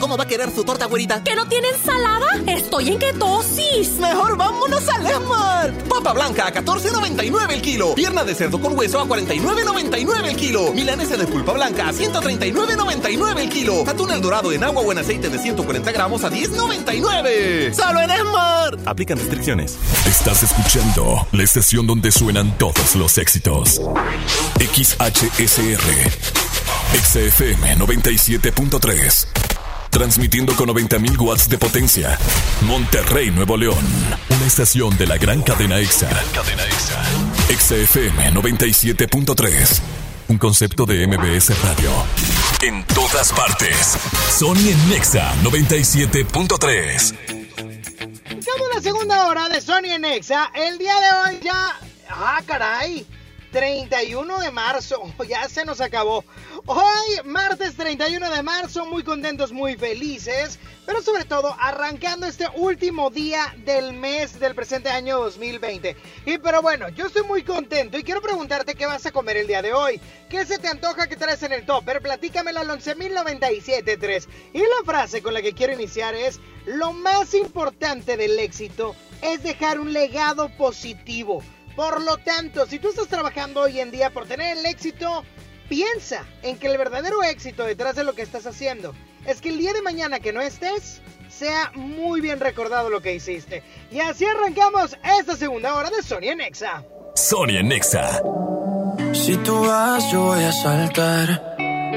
¿Cómo va a querer su torta, güerita? ¿Que no tiene ensalada? Estoy en ketosis. Mejor vámonos a Lemar. Papa blanca a 14.99 el kilo. Pierna de cerdo con hueso a 49.99 el kilo. Milanesa de pulpa blanca a 139.99 el kilo. Atún el dorado en agua o en aceite de 140 gramos a 10.99. ¡Solo en Esmar! Aplican restricciones. Estás escuchando la estación donde suenan todos los éxitos. XHSR. XFM 97.3. Transmitiendo con 90.000 watts de potencia. Monterrey, Nuevo León. Una estación de la gran cadena EXA. Cadena EXA. EXA FM 97.3. Un concepto de MBS Radio. En todas partes. Sony en Nexa 97.3. Estamos en la segunda hora de Sony en Nexa. El día de hoy ya. ¡Ah, caray! 31 de marzo. Ya se nos acabó. Hoy, martes 31 de marzo, muy contentos, muy felices, pero sobre todo arrancando este último día del mes del presente año 2020. Y pero bueno, yo estoy muy contento y quiero preguntarte qué vas a comer el día de hoy. ¿Qué se te antoja que traes en el topper? Platícamelo al 11.097.3. Y la frase con la que quiero iniciar es, lo más importante del éxito es dejar un legado positivo. Por lo tanto, si tú estás trabajando hoy en día por tener el éxito, piensa en que el verdadero éxito detrás de lo que estás haciendo es que el día de mañana que no estés, sea muy bien recordado lo que hiciste. Y así arrancamos esta segunda hora de Sony en Nexa. Sony en Nexa. Si tú vas, yo voy a saltar.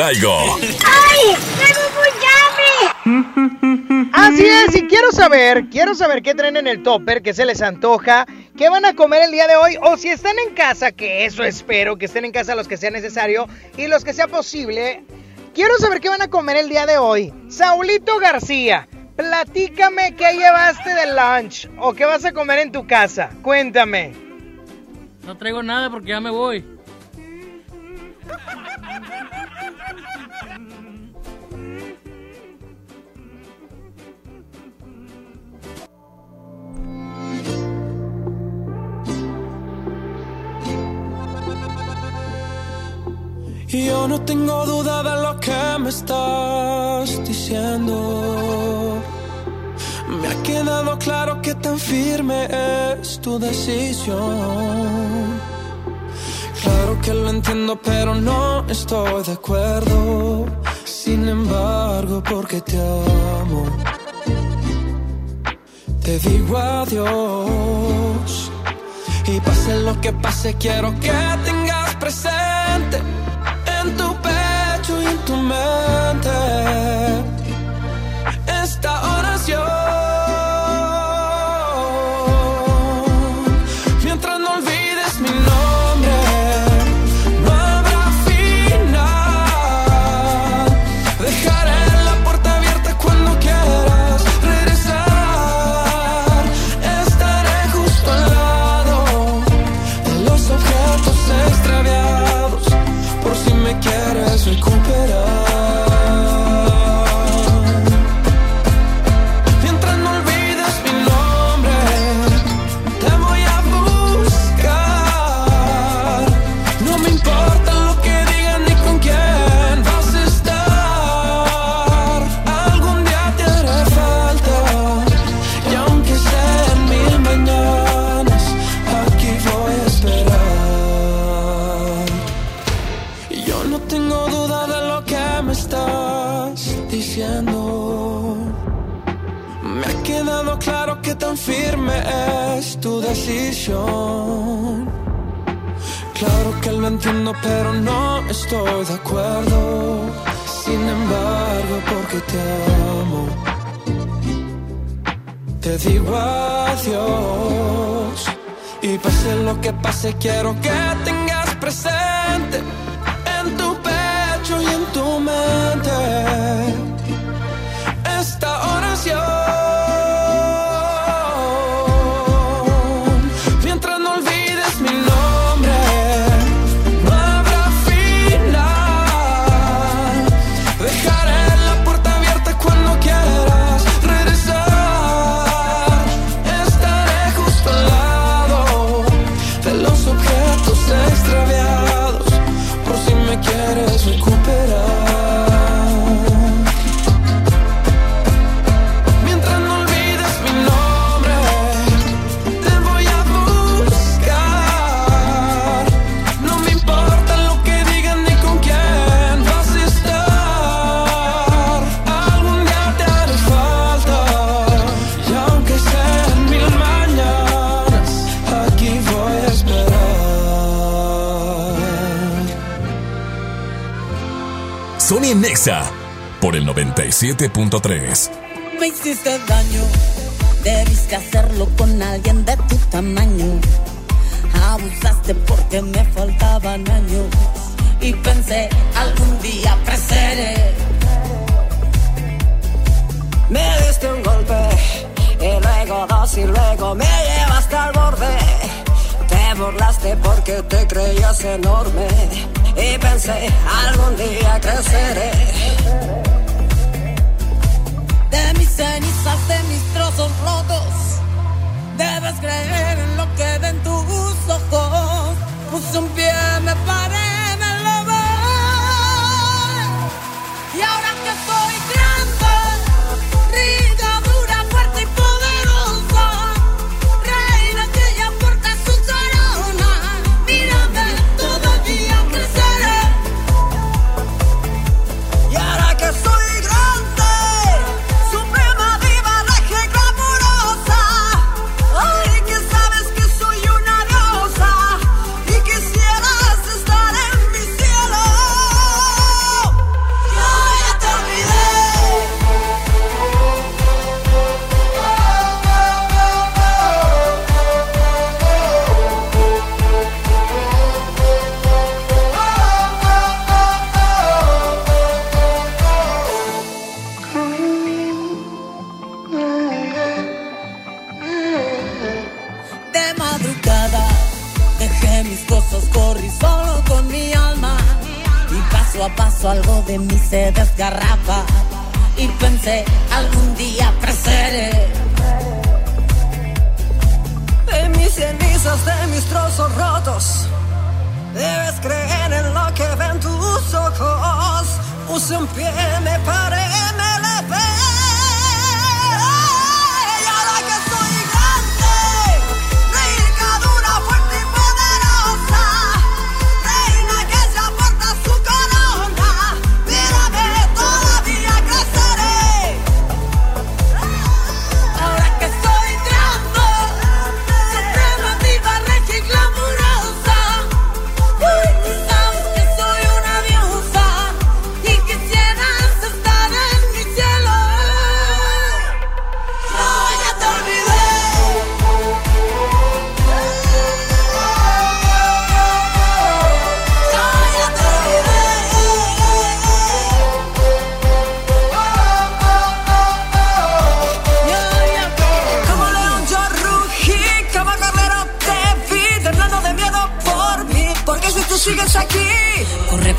traigo. ¡Ay! ¡Tengo mucha hambre! Así es, y quiero saber, quiero saber qué traen en el topper, qué se les antoja, qué van a comer el día de hoy, o si están en casa, que eso espero, que estén en casa los que sea necesario y los que sea posible. Quiero saber qué van a comer el día de hoy. Saulito García, platícame qué llevaste de lunch o qué vas a comer en tu casa. Cuéntame. No traigo nada porque ya me voy. 97.3. algún día creceré. De mis cenizas, de mis trozos rotos, debes creer en lo que ven tus ojos. Puse un pie, me paré, me levé.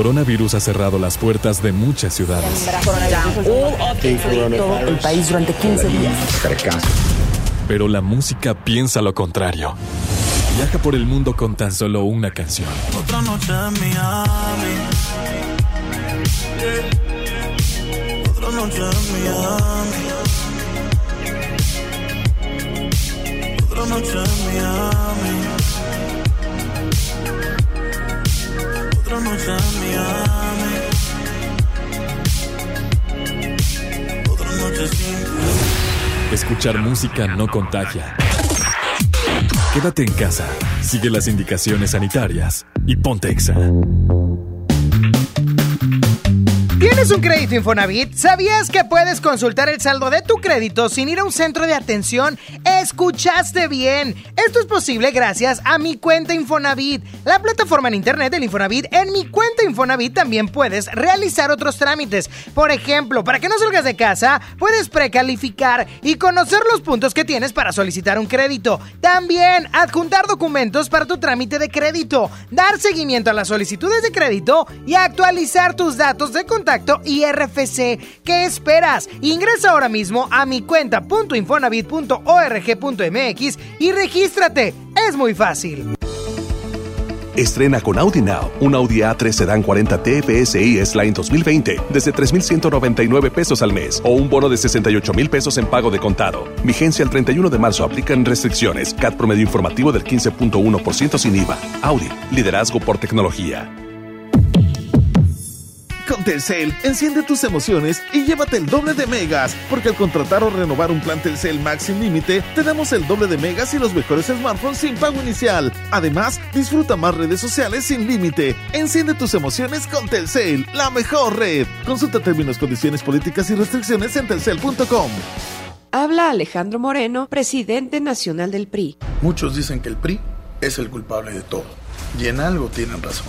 coronavirus ha cerrado las puertas de muchas ciudades. el país durante 15 días. Pero la música piensa lo contrario. Viaja por el mundo con tan solo una canción. Otra noche en Miami. Yeah. Otra noche en Miami. Otra noche en Miami. Escuchar música no contagia. Quédate en casa, sigue las indicaciones sanitarias y ponte exa. ¿Tienes un crédito Infonavit? ¿Sabías que puedes consultar el saldo de tu crédito sin ir a un centro de atención? ¡Escuchaste bien! Esto es posible gracias a Mi Cuenta Infonavit, la plataforma en internet del Infonavit. En Mi Cuenta Infonavit también puedes realizar otros trámites. Por ejemplo, para que no salgas de casa, puedes precalificar y conocer los puntos que tienes para solicitar un crédito. También adjuntar documentos para tu trámite de crédito, dar seguimiento a las solicitudes de crédito y actualizar tus datos de contacto y RFC. ¿Qué esperas? Ingresa ahora mismo a mi cuenta.infonavit.org.mx y regístrate. Es muy fácil. Estrena con Audi Now un Audi A3 Sedan 40 TFSI S-Line 2020 desde 3,199 pesos al mes o un bono de 68 mil pesos en pago de contado. Vigencia el 31 de marzo. Aplican restricciones. CAT promedio informativo del 15.1% sin IVA. Audi. Liderazgo por tecnología. Con Telcel, enciende tus emociones y llévate el doble de megas, porque al contratar o renovar un plan Telcel Max sin límite, te damos el doble de megas y los mejores smartphones sin pago inicial. Además, disfruta más redes sociales sin límite. Enciende tus emociones con Telcel, la mejor red. Consulta términos, condiciones políticas y restricciones en telcel.com. Habla Alejandro Moreno, presidente nacional del PRI. Muchos dicen que el PRI es el culpable de todo. Y en algo tienen razón.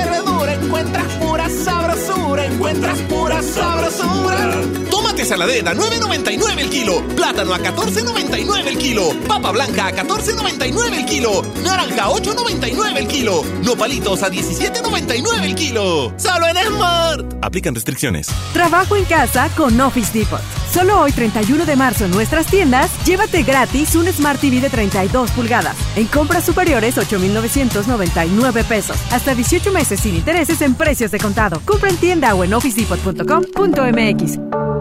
Verdura encuentras pura sabrosura, encuentras pura sabrosura. Tómate saladera a 9.99 el kilo, plátano a 14.99 el kilo, papa blanca a 14.99 el kilo, naranja a 8.99 el kilo, nopalitos a 17.99 el kilo. Solo en Smart. Aplican restricciones. Trabajo en casa con Office Depot. Solo hoy 31 de marzo en nuestras tiendas, llévate gratis un Smart TV de 32 pulgadas. En compras superiores 8.999 pesos. Hasta 18 meses sin intereses en precios de contado. Compra en tienda o en officedepot.com.mx.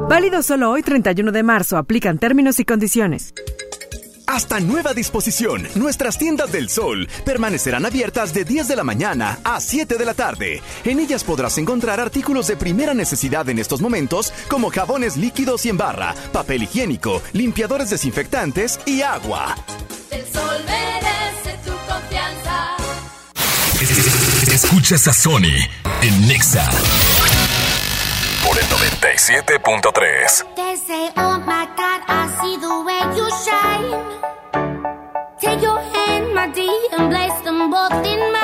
Válido solo hoy 31 de marzo. Aplican términos y condiciones. Hasta nueva disposición, nuestras tiendas del sol permanecerán abiertas de 10 de la mañana a 7 de la tarde. En ellas podrás encontrar artículos de primera necesidad en estos momentos como jabones líquidos y en barra, papel higiénico, limpiadores desinfectantes y agua. El sol merece. Escuchas a Sony en Nexa por el 97.3. They say, oh my God, I see the way you shine. Take your hand, my dear, and place them both in mine.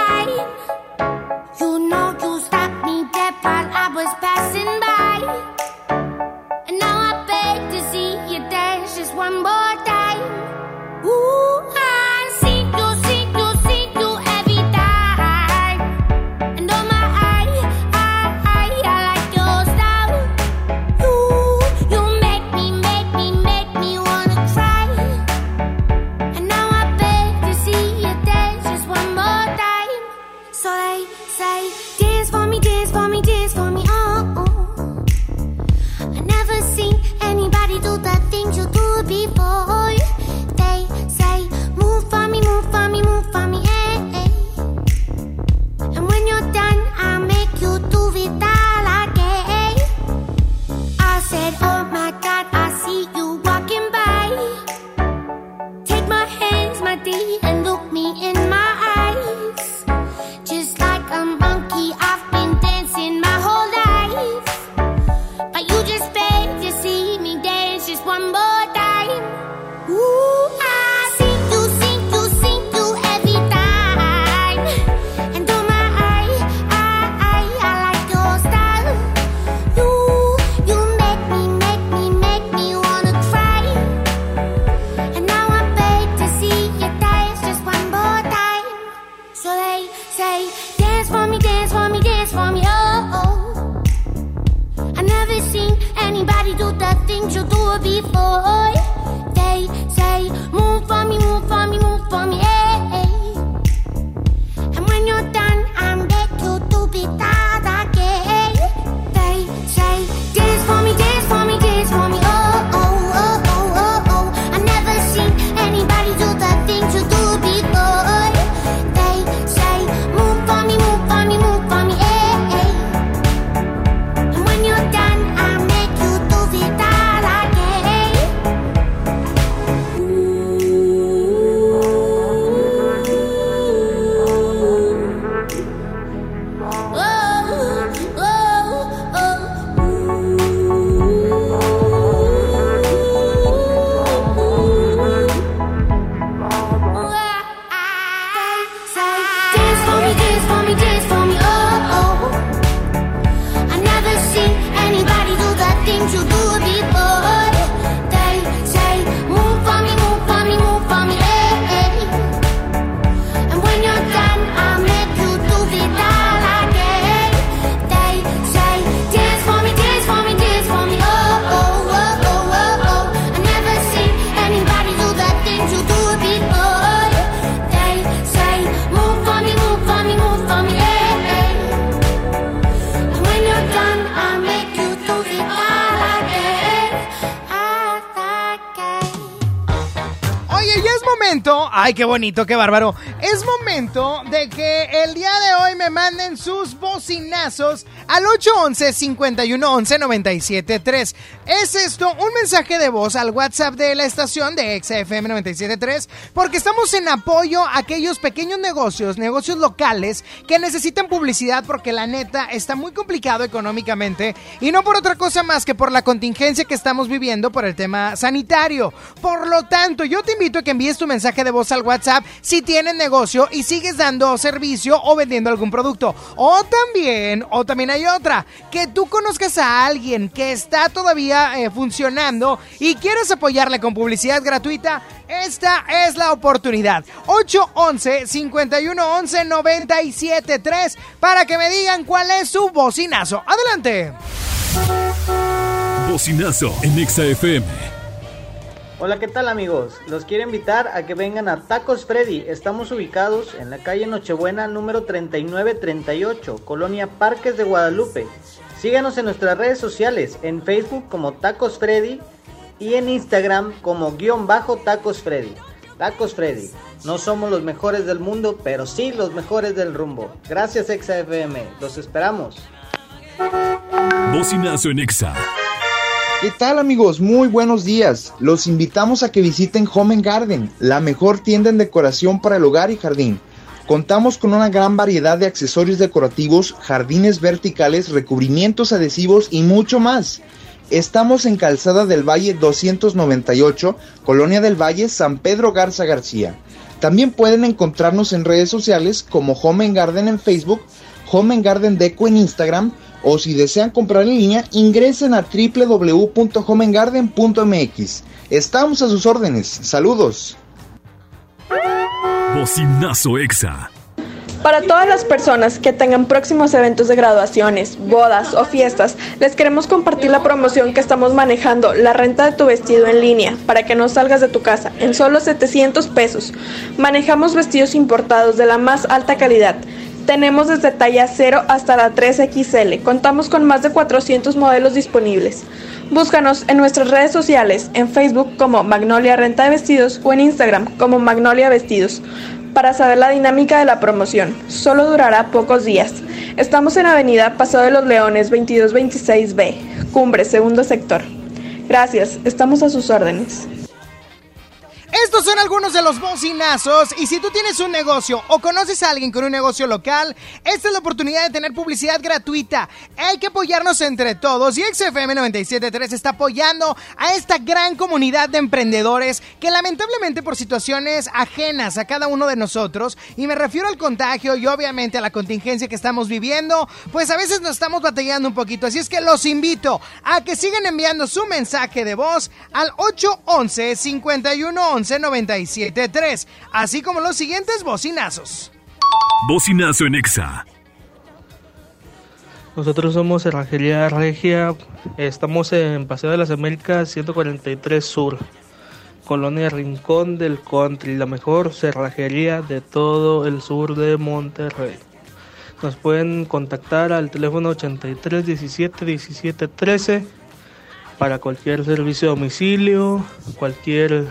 Qué bonito, qué bárbaro. Es momento de que el día de hoy me manden sus bocinazos al 811-511-973. Es esto, un mensaje de voz al WhatsApp de la estación de XFM 973, porque estamos en apoyo a aquellos pequeños negocios, negocios locales que necesitan publicidad porque la neta está muy complicado económicamente y no por otra cosa más que por la contingencia que estamos viviendo por el tema sanitario. Por lo tanto, yo te invito a que envíes tu mensaje de voz al WhatsApp si tienes negocio y sigues dando servicio o vendiendo algún producto. O también, o también hay otra, que tú conozcas a alguien que está todavía eh, funcionando y quieres apoyarle con publicidad gratuita, esta es la oportunidad. 811-511-973 para que me digan cuál es su bocinazo. Adelante. Bocinazo en Exa FM. Hola, ¿qué tal amigos? Los quiero invitar a que vengan a Tacos Freddy. Estamos ubicados en la calle Nochebuena número 3938, Colonia Parques de Guadalupe. Síganos en nuestras redes sociales, en Facebook como Tacos Freddy y en Instagram como guion bajo Tacos Freddy. Tacos Freddy. No somos los mejores del mundo, pero sí los mejores del rumbo. Gracias XFM. Los esperamos. Bocinazo en Exa. ¿Qué tal amigos? Muy buenos días. Los invitamos a que visiten Home and Garden, la mejor tienda en decoración para el hogar y jardín. Contamos con una gran variedad de accesorios decorativos, jardines verticales, recubrimientos adhesivos y mucho más. Estamos en Calzada del Valle 298, Colonia del Valle, San Pedro Garza García. También pueden encontrarnos en redes sociales como Home Garden en Facebook, Home Garden Deco en Instagram o si desean comprar en línea, ingresen a www.homengarden.mx. Estamos a sus órdenes. Saludos. Bocinazo Exa. Para todas las personas que tengan próximos eventos de graduaciones, bodas o fiestas, les queremos compartir la promoción que estamos manejando, la renta de tu vestido en línea, para que no salgas de tu casa, en solo 700 pesos. Manejamos vestidos importados de la más alta calidad. Tenemos desde talla 0 hasta la 3XL. Contamos con más de 400 modelos disponibles. Búscanos en nuestras redes sociales, en Facebook como Magnolia Renta de Vestidos o en Instagram como Magnolia Vestidos, para saber la dinámica de la promoción. Solo durará pocos días. Estamos en Avenida Paso de los Leones 2226B, Cumbre, segundo sector. Gracias, estamos a sus órdenes. Estos son algunos de los bocinazos y si tú tienes un negocio o conoces a alguien con un negocio local, esta es la oportunidad de tener publicidad gratuita. Hay que apoyarnos entre todos y XFM 973 está apoyando a esta gran comunidad de emprendedores que lamentablemente por situaciones ajenas a cada uno de nosotros, y me refiero al contagio y obviamente a la contingencia que estamos viviendo, pues a veces nos estamos batallando un poquito. Así es que los invito a que sigan enviando su mensaje de voz al 811 5111 973, así como los siguientes bocinazos. Bocinazo en Exa. Nosotros somos Cerrajería Regia, estamos en Paseo de las Américas 143 Sur, Colonia Rincón del Country, la mejor cerrajería de todo el sur de Monterrey. Nos pueden contactar al teléfono 83 17 17 13 para cualquier servicio a domicilio, cualquier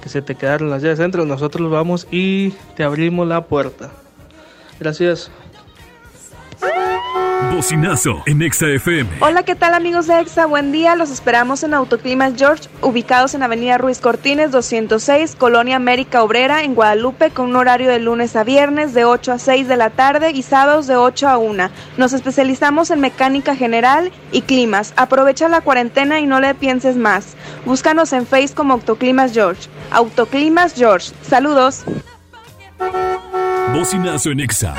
que se te quedaron las llaves dentro, nosotros vamos y te abrimos la puerta. Gracias. Bocinazo en Exa FM. Hola, ¿qué tal amigos de Exa? Buen día, los esperamos en Autoclimas George, ubicados en Avenida Ruiz Cortines 206, Colonia América Obrera, en Guadalupe, con un horario de lunes a viernes de 8 a 6 de la tarde y sábados de 8 a 1. Nos especializamos en mecánica general y climas. Aprovecha la cuarentena y no le pienses más. Búscanos en Face como Autoclimas George. Autoclimas George. Saludos. Bocinazo en Exa.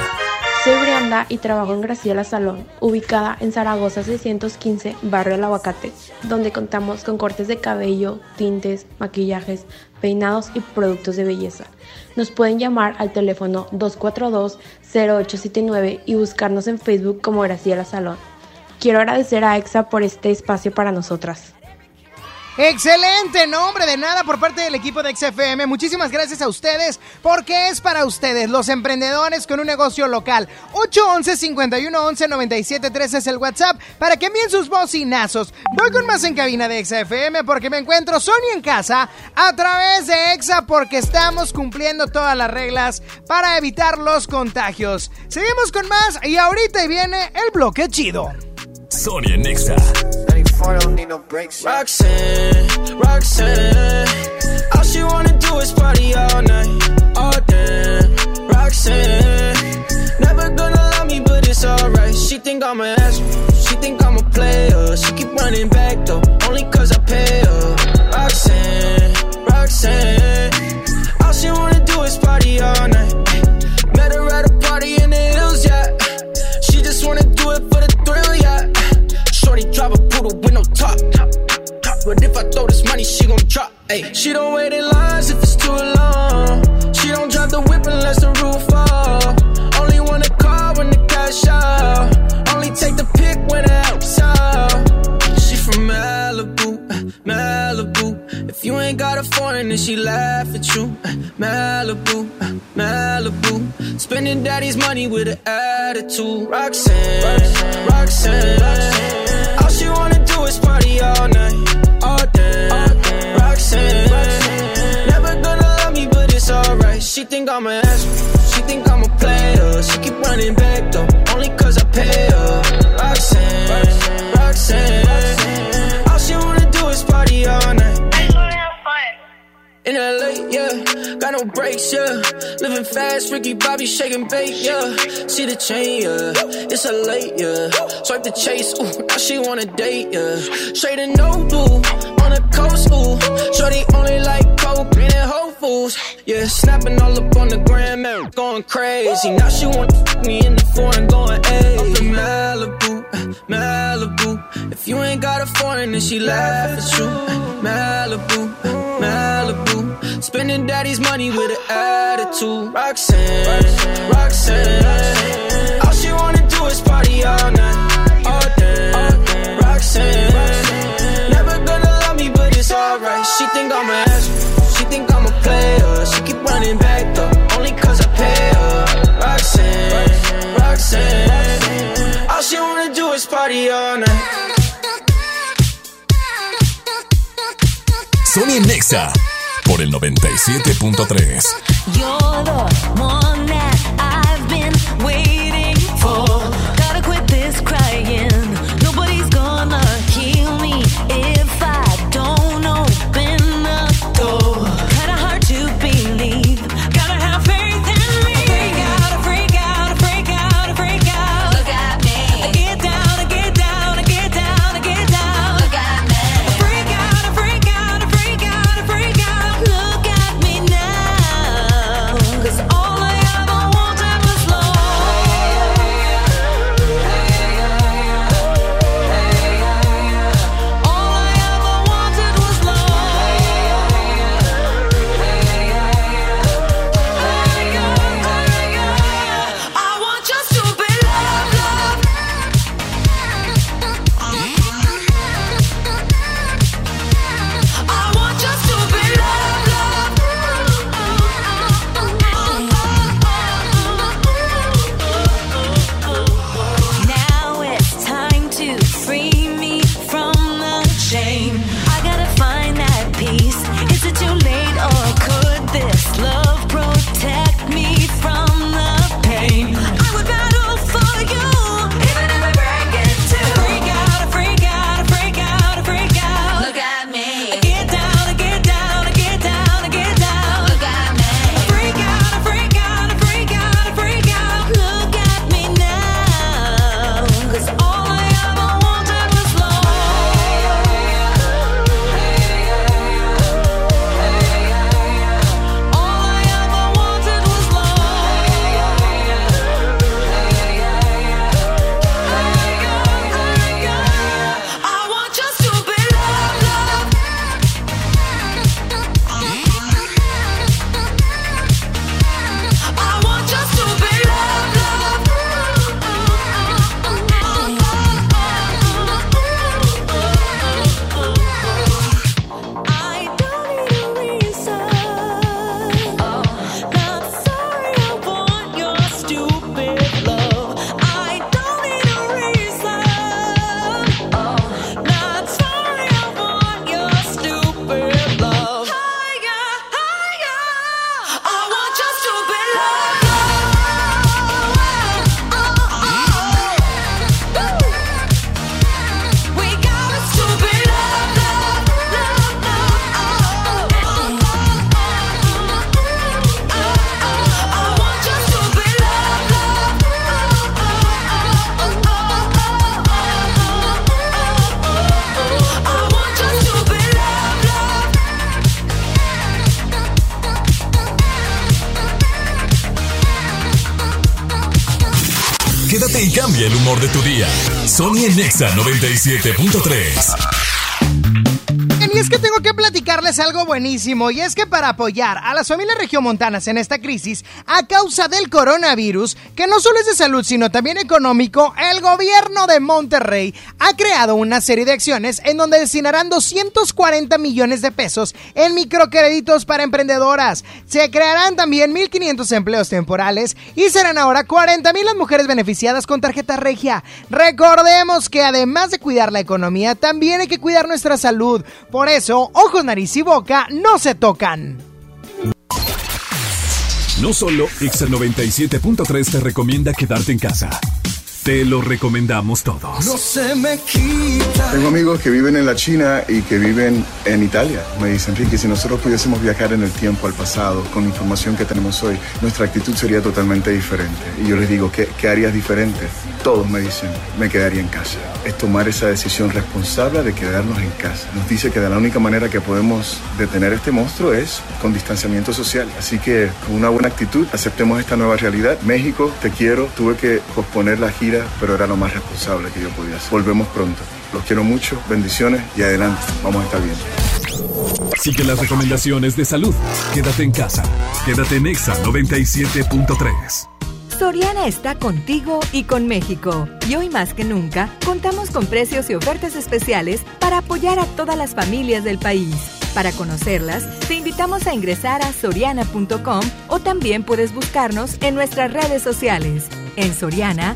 Soy Brianda y trabajo en Graciela Salón, ubicada en Zaragoza 615, Barrio El Aguacate, donde contamos con cortes de cabello, tintes, maquillajes, peinados y productos de belleza. Nos pueden llamar al teléfono 242-0879 y buscarnos en Facebook como Graciela Salón. Quiero agradecer a EXA por este espacio para nosotras. Excelente nombre de nada por parte del equipo de XFM. Muchísimas gracias a ustedes porque es para ustedes, los emprendedores con un negocio local. 811 511 9713 es el WhatsApp para que envíen sus bocinazos. Voy con más en cabina de XFM porque me encuentro Sony en casa a través de EXA porque estamos cumpliendo todas las reglas para evitar los contagios. Seguimos con más y ahorita viene el bloque chido. Sony en Nexa. Roxanne, Roxanne, all she wanna do is party all night, all damn. Roxanne, never gonna love me, but it's alright. She think I'm an ass, she think I'm a player. She keep running back though, only cause I pay her. Roxanne, Roxanne, all she wanna do is party all night. Met her at a party in the hills, yeah. She just wanna do it for the thrill, yeah. Drive a poodle with no top. But if I throw this money, she gon' drop. Ay. She don't wait in lines if it's too long. She don't drive the whip unless the roof fall. Only wanna call when the cash out. Only take the pick when the help's out. She from Malibu, Malibu. If you ain't got a foreign, then she laugh at you. Uh, Malibu, uh, Malibu. Spending daddy's money with an attitude. Roxanne, Roxanne. All she wanna do is party all night, all day. Roxanne, never gonna love me, but it's alright. She think I'm an ass, she think I'm a player. She keep running back though, only cause I pay her. Roxanne, Roxanne, In LA, yeah, got no brakes, yeah. Living fast, Ricky Bobby shaking bait, yeah. See the chain, yeah. It's a late, yeah. Swipe the chase, ooh, now she wanna date, yeah. Straight and no blue, on the coast, ooh. Shorty only like coke and Whole Foods, yeah. Snapping all up on the gram, man, going crazy. Now she wanna me in the foreign, going, hey. I'm Malibu, Malibu. If you ain't got a foreign, then she laugh at you. Malibu, Malibu. Spending daddy's money with an attitude. Roxanne, Roxanne. All she wanna do is party all night, all day. Roxanne, never gonna love me, but it's alright. She think I'm an ass, she think I'm a player. She keep running back though, only cause I pay her. Roxanne, Roxanne. Party all night. Sony Nexa por el 97.3. el humor de tu día. Sony en Nexa 97.3. Y es que tengo que platicarles algo buenísimo, y es que para apoyar a las familias regiomontanas en esta crisis a causa del coronavirus, que no solo es de salud, sino también económico, el gobierno de Monterrey ha creado una serie de acciones en donde destinarán 240 millones de pesos en microcréditos para emprendedoras. Se crearán también 1.500 empleos temporales y serán ahora 40.000 las mujeres beneficiadas con tarjeta regia. Recordemos que además de cuidar la economía, también hay que cuidar nuestra salud. Por eso, ojos, nariz y boca no se tocan. No solo Exa 97.3 te recomienda quedarte en casa. Te lo recomendamos todos. No se me quita. Tengo amigos que viven en la China y que viven en Italia. Me dicen, Ricky, si nosotros pudiésemos viajar en el tiempo al pasado con la información que tenemos hoy, nuestra actitud sería totalmente diferente. Y yo les digo, ¿qué, qué harías diferente? Todos me dicen, me quedaría en casa. Es tomar esa decisión responsable de quedarnos en casa. Nos dice que de la única manera que podemos detener este monstruo es con distanciamiento social. Así que con una buena actitud aceptemos esta nueva realidad. México, te quiero. Tuve que posponer la gira pero era lo más responsable que yo podía hacer. Volvemos pronto. Los quiero mucho, bendiciones y adelante. Vamos a estar bien. Sigue las recomendaciones de salud. Quédate en casa. Quédate en Exa 97.3. Soriana está contigo y con México. Y hoy más que nunca, contamos con precios y ofertas especiales para apoyar a todas las familias del país. Para conocerlas, te invitamos a ingresar a soriana.com o también puedes buscarnos en nuestras redes sociales. En Soriana,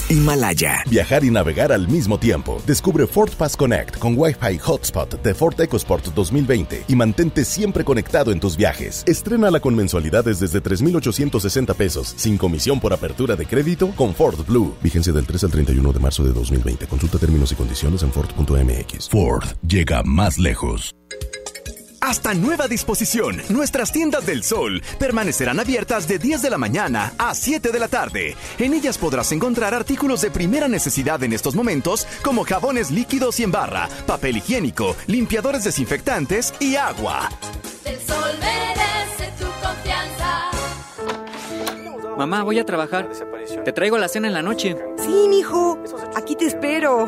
Himalaya. Viajar y navegar al mismo tiempo. Descubre Ford Pass Connect con Wi-Fi Hotspot de Ford EcoSport 2020 y mantente siempre conectado en tus viajes. Estrénala con mensualidades desde 3,860 pesos, sin comisión por apertura de crédito con Ford Blue. Vigencia del 3 al 31 de marzo de 2020. Consulta términos y condiciones en Ford.mx. Ford llega más lejos. Hasta nueva disposición, nuestras tiendas del sol permanecerán abiertas de 10 de la mañana a 7 de la tarde. En ellas podrás encontrar artículos de primera necesidad en estos momentos como jabones líquidos y en barra, papel higiénico, limpiadores desinfectantes y agua. El sol merece tu confianza. Mamá, voy a trabajar. Te traigo la cena en la noche. Sí, mijo. Aquí te espero.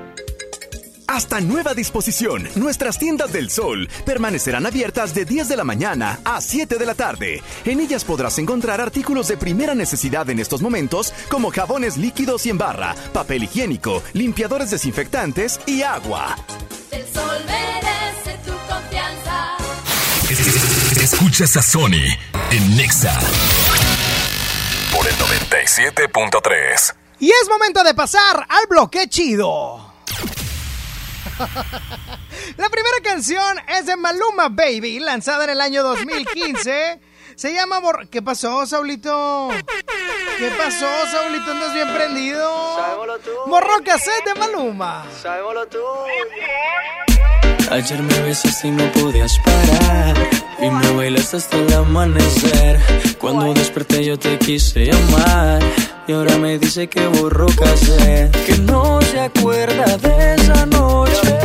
Hasta nueva disposición, nuestras tiendas del sol permanecerán abiertas de 10 de la mañana a 7 de la tarde. En ellas podrás encontrar artículos de primera necesidad en estos momentos como jabones líquidos y en barra, papel higiénico, limpiadores desinfectantes y agua. El sol merece tu confianza. Escuchas a Sony en Nexa por el 97.3. Y es momento de pasar al bloque chido. La primera canción es de Maluma Baby, lanzada en el año 2015. Se llama Bor ¿Qué pasó, Saulito? ¿Qué pasó, Saulito? ¿Andas bien prendido? Sabémoslo tú. Cassette de Maluma. Tú. Ayer me besaste y no podías parar. Y me bailaste hasta el amanecer. Cuando desperté yo te quise llamar. Y ahora me dice que borró cassette. Que no se acuerda de esa noche.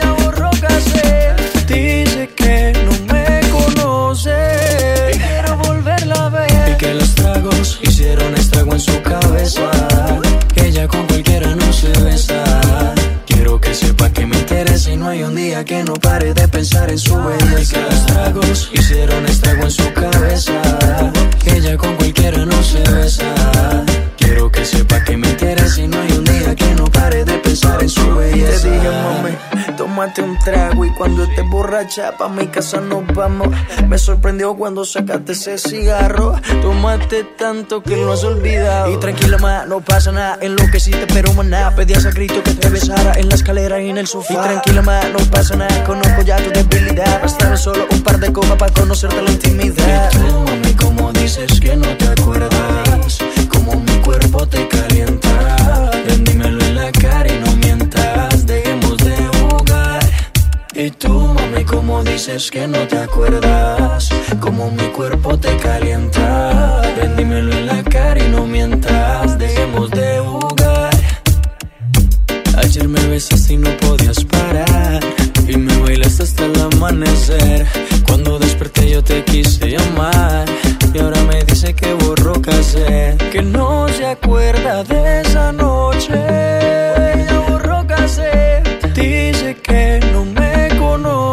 Ya borró cassette. Dice que no me conoce. Y quiero volverla a ver. Y que los tragos hicieron estrago en su cabeza. Que ella con cualquiera no se besa. No hay un día que no pare de pensar en su belleza. Que los tragos hicieron estrago en su cabeza. Ella con cualquiera no se besa. Quiero que sepa que me interesa y no hay un día que no pare de pensar en su belleza. Te dije, mami, tómate un trago y cuando estés borracha pa' mi casa nos vamos. Me sorprendió cuando sacaste ese cigarro. Tómate tanto que lo has olvidado. Y tranquila ma, no pasa nada, enloqueciste pero maná. Pedías a grito que te besara en la escalera y en el sofá. Y tranquila ma, no pasa nada, conozco ya tu debilidad. Bastaron solo un par de copas para conocerte la intimidad. Y tú, como dices que no te acuerdas, como mi cuerpo te calienta. Ven, dímelo Y tú, mami, como dices que no te acuerdas, como mi cuerpo te calienta. Ven, dímelo en la cara y no mientas, dejemos de jugar. Ayer me besaste y no podías parar. Y me bailaste hasta el amanecer. Cuando desperté yo te quise llamar. Y ahora me dice que borró casé. Que no se acuerda de esa noche.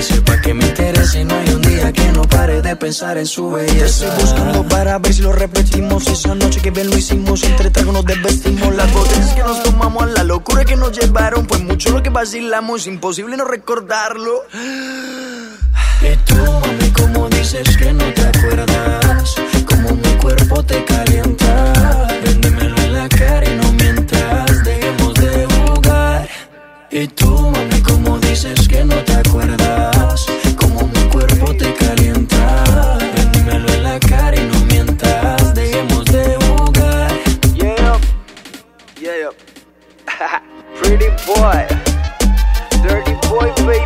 Que sepa que me interesa y no hay un día que no pare de pensar en su belleza. Estoy buscando para ver si lo repetimos. Esa noche que bien lo hicimos, entre tragos nos desvestimos. Las botellas que nos tomamos, la locura que nos llevaron. Fue mucho lo que vacilamos, imposible no recordarlo. Y tú, mami, como dices que no te acuerdas, como mi cuerpo te calienta. Véndemelo en la cara y no mientas, dejemos de jugar. Y tú, mami, como dices que no te acuerdas,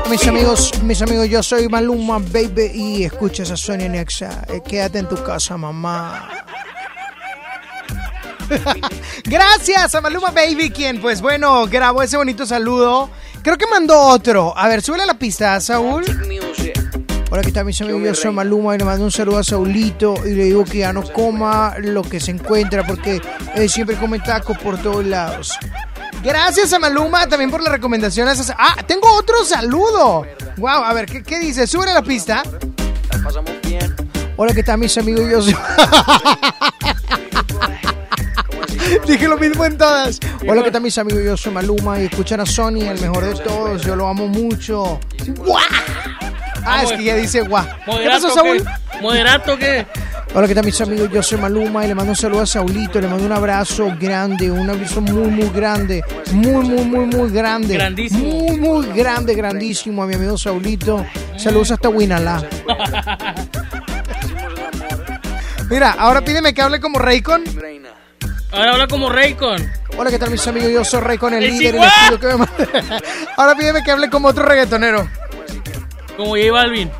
Mis amigos, mis amigos, yo soy Maluma Baby y escuchas a Sonia Nexa. Eh, quédate en tu casa, mamá. Gracias a Maluma Baby, quien, pues bueno, grabó ese bonito saludo. Creo que mandó otro. A ver, súbele la pista, Saúl. Hola, ¿qué tal, mis amigos? Yo soy Maluma y le mando un saludo a Saulito y le digo que ya no coma lo que se encuentra porque él siempre come tacos por todos lados. Gracias a Maluma también por las recomendaciones. Ah, tengo otro saludo. Wow, a ver, ¿qué, qué dice? Sube la pista. Hola, ¿qué tal, mis amigos? Yo soy... Dije lo mismo en todas. Hola, ¿qué tal, mis amigos? Yo soy Maluma y escuchan a Sony, el mejor de todos. Yo lo amo mucho. ¡Guau! Ah, es que ya dice guau. ¿Qué ¿Moderato pasó, Saúl? ¿Moderato qué? Hola, ¿qué tal mis amigos? Yo soy Maluma y le mando un saludo a Saulito, le mando un abrazo grande, un abrazo muy, muy grande, muy, muy, muy, muy grande. Grandísimo. Muy, muy grande, grandísimo a mi amigo Saulito. Saludos hasta Winalá. Mira, ahora pídeme que hable como Raycon. Ahora habla como Raycon. Hola, ¿qué tal mis amigos? Yo soy Raycon, el ¡El líder, el que me. Ahora pídeme que hable como otro reggaetonero. Como J Balvin.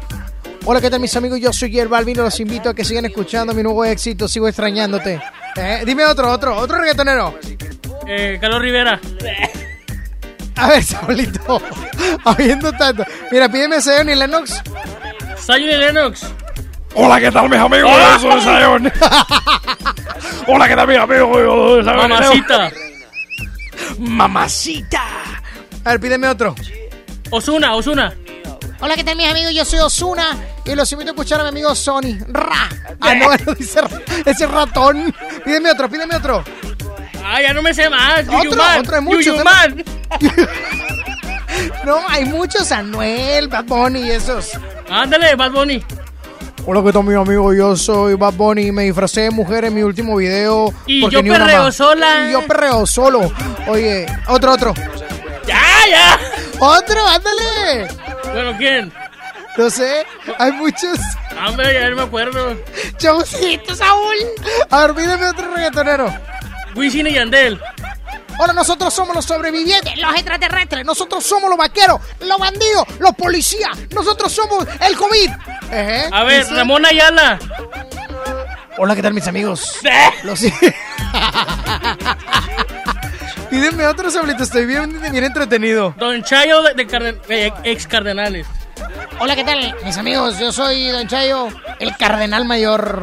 Hola, ¿qué tal mis amigos? Yo soy Yer Balvin los invito a que sigan escuchando mi nuevo éxito, Sigo extrañándote. Eh, dime otro, otro, otro reggaetonero. Eh, Carlos Rivera. A ver, Saulito, habiendo tanto. Mira, pídeme a Zion y Lennox. Y Lennox. Hola, ¿qué tal, mis amigos? Yo soy Zion. Hola, ¿qué tal, mis amigos? Yo soy Zion. Mamacita. Mamacita. A ver, pídeme otro. Osuna, Osuna. Hola, ¿qué tal mis amigos? Yo soy Osuna y los invito a escuchar a mi amigo Sony. Ra. Ah, no, no dice ra- ese ratón. Pídeme otro, pídeme otro. Ah, ya no me sé más. Otro, Yuyuman. otro, hay muchos. Yuyuman. No, hay muchos. Anuel, Bad Bunny y esos. Ándale, Bad Bunny. Hola, ¿qué tal mis amigos? Yo soy Bad Bunny y me disfracé de mujer en mi último video. Y yo perreo sola. Y yo perreo solo. Oye, otro, otro. ¡Ya, ya! ¡Otro, ándale! Bueno, ¿quién? No sé, hay muchos. Hombre, ya no me acuerdo. Chaucito, Saúl. A ver, pídeme otro reggaetonero. Wisin y Yandel. Hola, nosotros somos los sobrevivientes, los extraterrestres. Nosotros somos los vaqueros, los bandidos, los policías. Nosotros somos el COVID. Ejé, A ver, dice- Ramón Ayala. Hola, ¿qué tal, mis amigos? Los... Pídeme otro, Saulito. Estoy bien, bien entretenido. Don Chayo de, de Carden- de ex Cardenales. Hola, ¿qué tal, mis amigos? Yo soy Don Chayo, el cardenal mayor.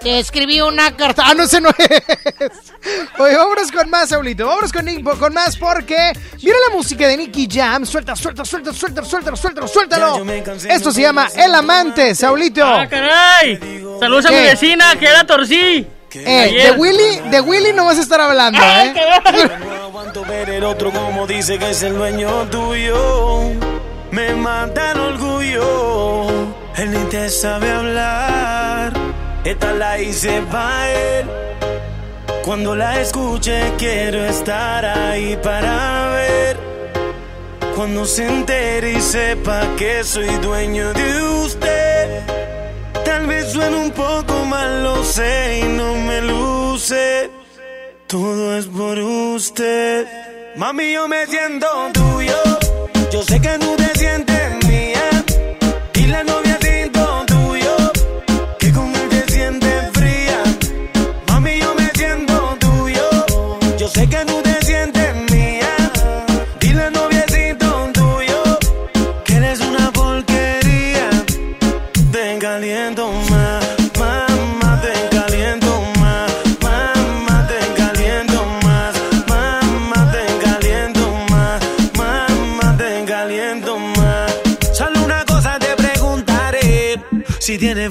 Te escribí una carta. Ah, no, ese no es. Oye, vámonos con más, Saulito. Vámonos con, Nick- con más porque. Mira la música de Nicky Jam. Suelta, suelta, suelta, suelta, suelta, suelta, suéltalo. Esto se llama El Amante, Saulito. ¡Ah, caray! Saludos a mi vecina, que era Torcí. Eh, de. Willy, de Willy no vas a estar hablando, ¿eh? ver el otro como dice que es el dueño tuyo. Me mata el orgullo. Él ni te sabe hablar. Esta la hice pa' él. Cuando la escuche quiero estar ahí para ver. Cuando se entere y sepa que soy dueño de usted. Tal vez suene un poco mal, lo sé y no me luce. Todo es por usted. Mami, yo me siento tuyo. Yo sé que no te sientes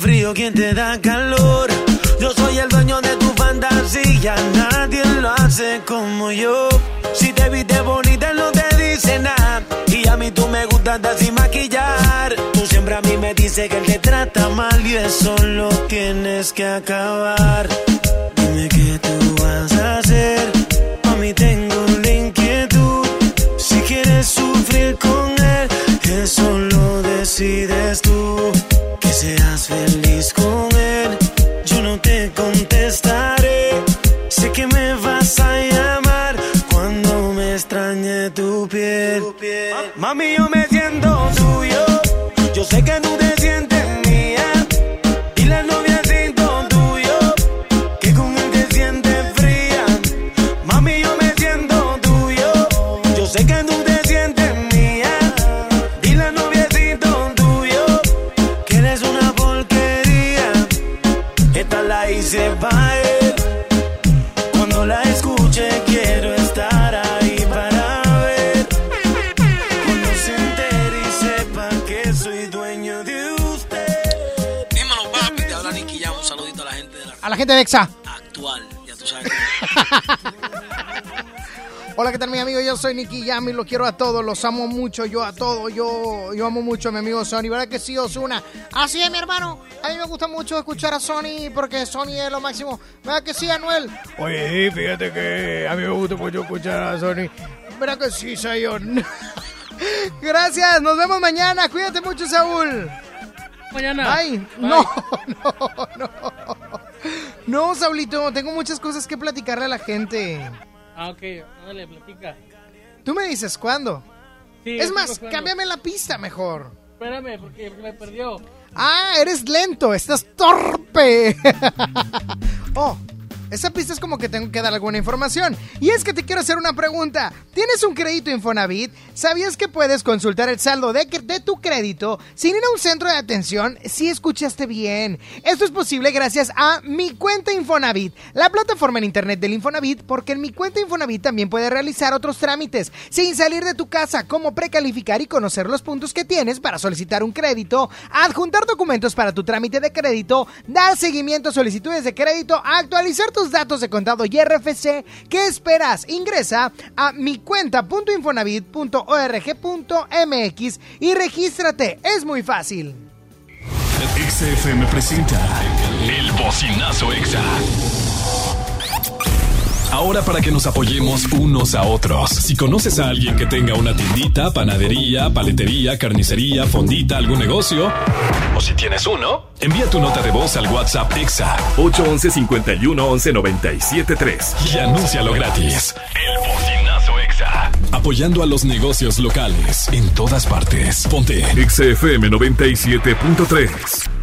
frío, ¿quién te da calor? Yo soy el dueño de tu fantasía, nadie lo hace como yo. Si te viste bonita, no te dice nada. Y a mí tú me gustas de sin maquillar. Tú siempre a mí me dices que él te trata mal y eso lo tienes que acabar. Dime qué tú vas actual. Ya tú sabes. Hola, ¿qué tal, mi amigo? Yo soy Nicky Jam y lo quiero a todos, los amo mucho, yo a todos, yo, yo amo mucho a mi amigo Sony, ¿verdad que sí, Osuna? Así es, mi hermano, a mí me gusta mucho escuchar a Sony porque Sony es lo máximo, ¿verdad que sí, Anuel? Oye, sí, fíjate que a mí me gusta mucho escuchar a Sony. ¿Verdad que sí, Sayon? Gracias, nos vemos mañana, cuídate mucho, Saúl. Mañana. Ay, Bye. no, no, no. No, Saulito, tengo muchas cosas que platicarle a la gente. Ah, ok. Dale, platica. Tú me dices cuándo. Sí, es más, cámbiame la pista mejor. Espérame, porque me perdió. Ah, eres lento, estás torpe. oh, esa pista es como que tengo que dar alguna información. Y es que te quiero hacer una pregunta. ¿Tienes un crédito Infonavit? ¿Sabías que puedes consultar el saldo de, de tu crédito sin ir a un centro de atención? Sí, escuchaste bien. Esto es posible gracias a Mi Cuenta Infonavit, la plataforma en internet del Infonavit, porque en Mi Cuenta Infonavit también puedes realizar otros trámites sin salir de tu casa, como precalificar y conocer los puntos que tienes para solicitar un crédito, adjuntar documentos para tu trámite de crédito, dar seguimiento a solicitudes de crédito, actualizar tus datos de contado y RFC. ¿Qué esperas? Ingresa a micuenta.infonavit.org.mx y regístrate. Es muy fácil. XFM presenta El Bocinazo Exa. Ahora para que nos apoyemos unos a otros. Si conoces a alguien que tenga una tiendita, panadería, paletería, carnicería, fondita, algún negocio, o si tienes uno, envía tu nota de voz al WhatsApp Exa 811 51 11 97 3. y anúncialo gratis. El Bocinazo Exa. Apoyando a los negocios locales en todas partes. Ponte XFM 97.3.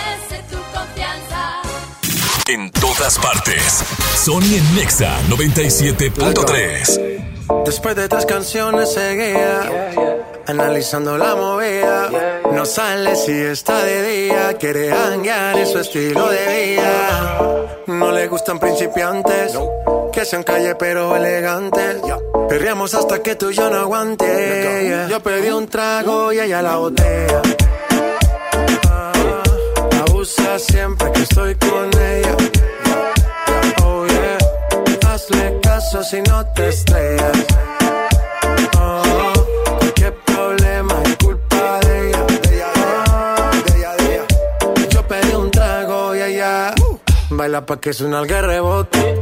En todas partes. Sony en Nexa 97.3. Después de tres canciones seguía analizando la movida. No sale si está de día, quiere hanguear en su estilo de vida. No le gustan principiantes, que sean calle pero elegantes. Perreamos hasta que tú y yo no aguante. Yo pedí un trago y ella la botella. Abusa siempre que estoy con ella. Oh yeah, hazle caso si no te estrellas. Oh, qué problema es culpa de ella. De ella. Yo pedí un trago y ella baila pa' que suena el rebote.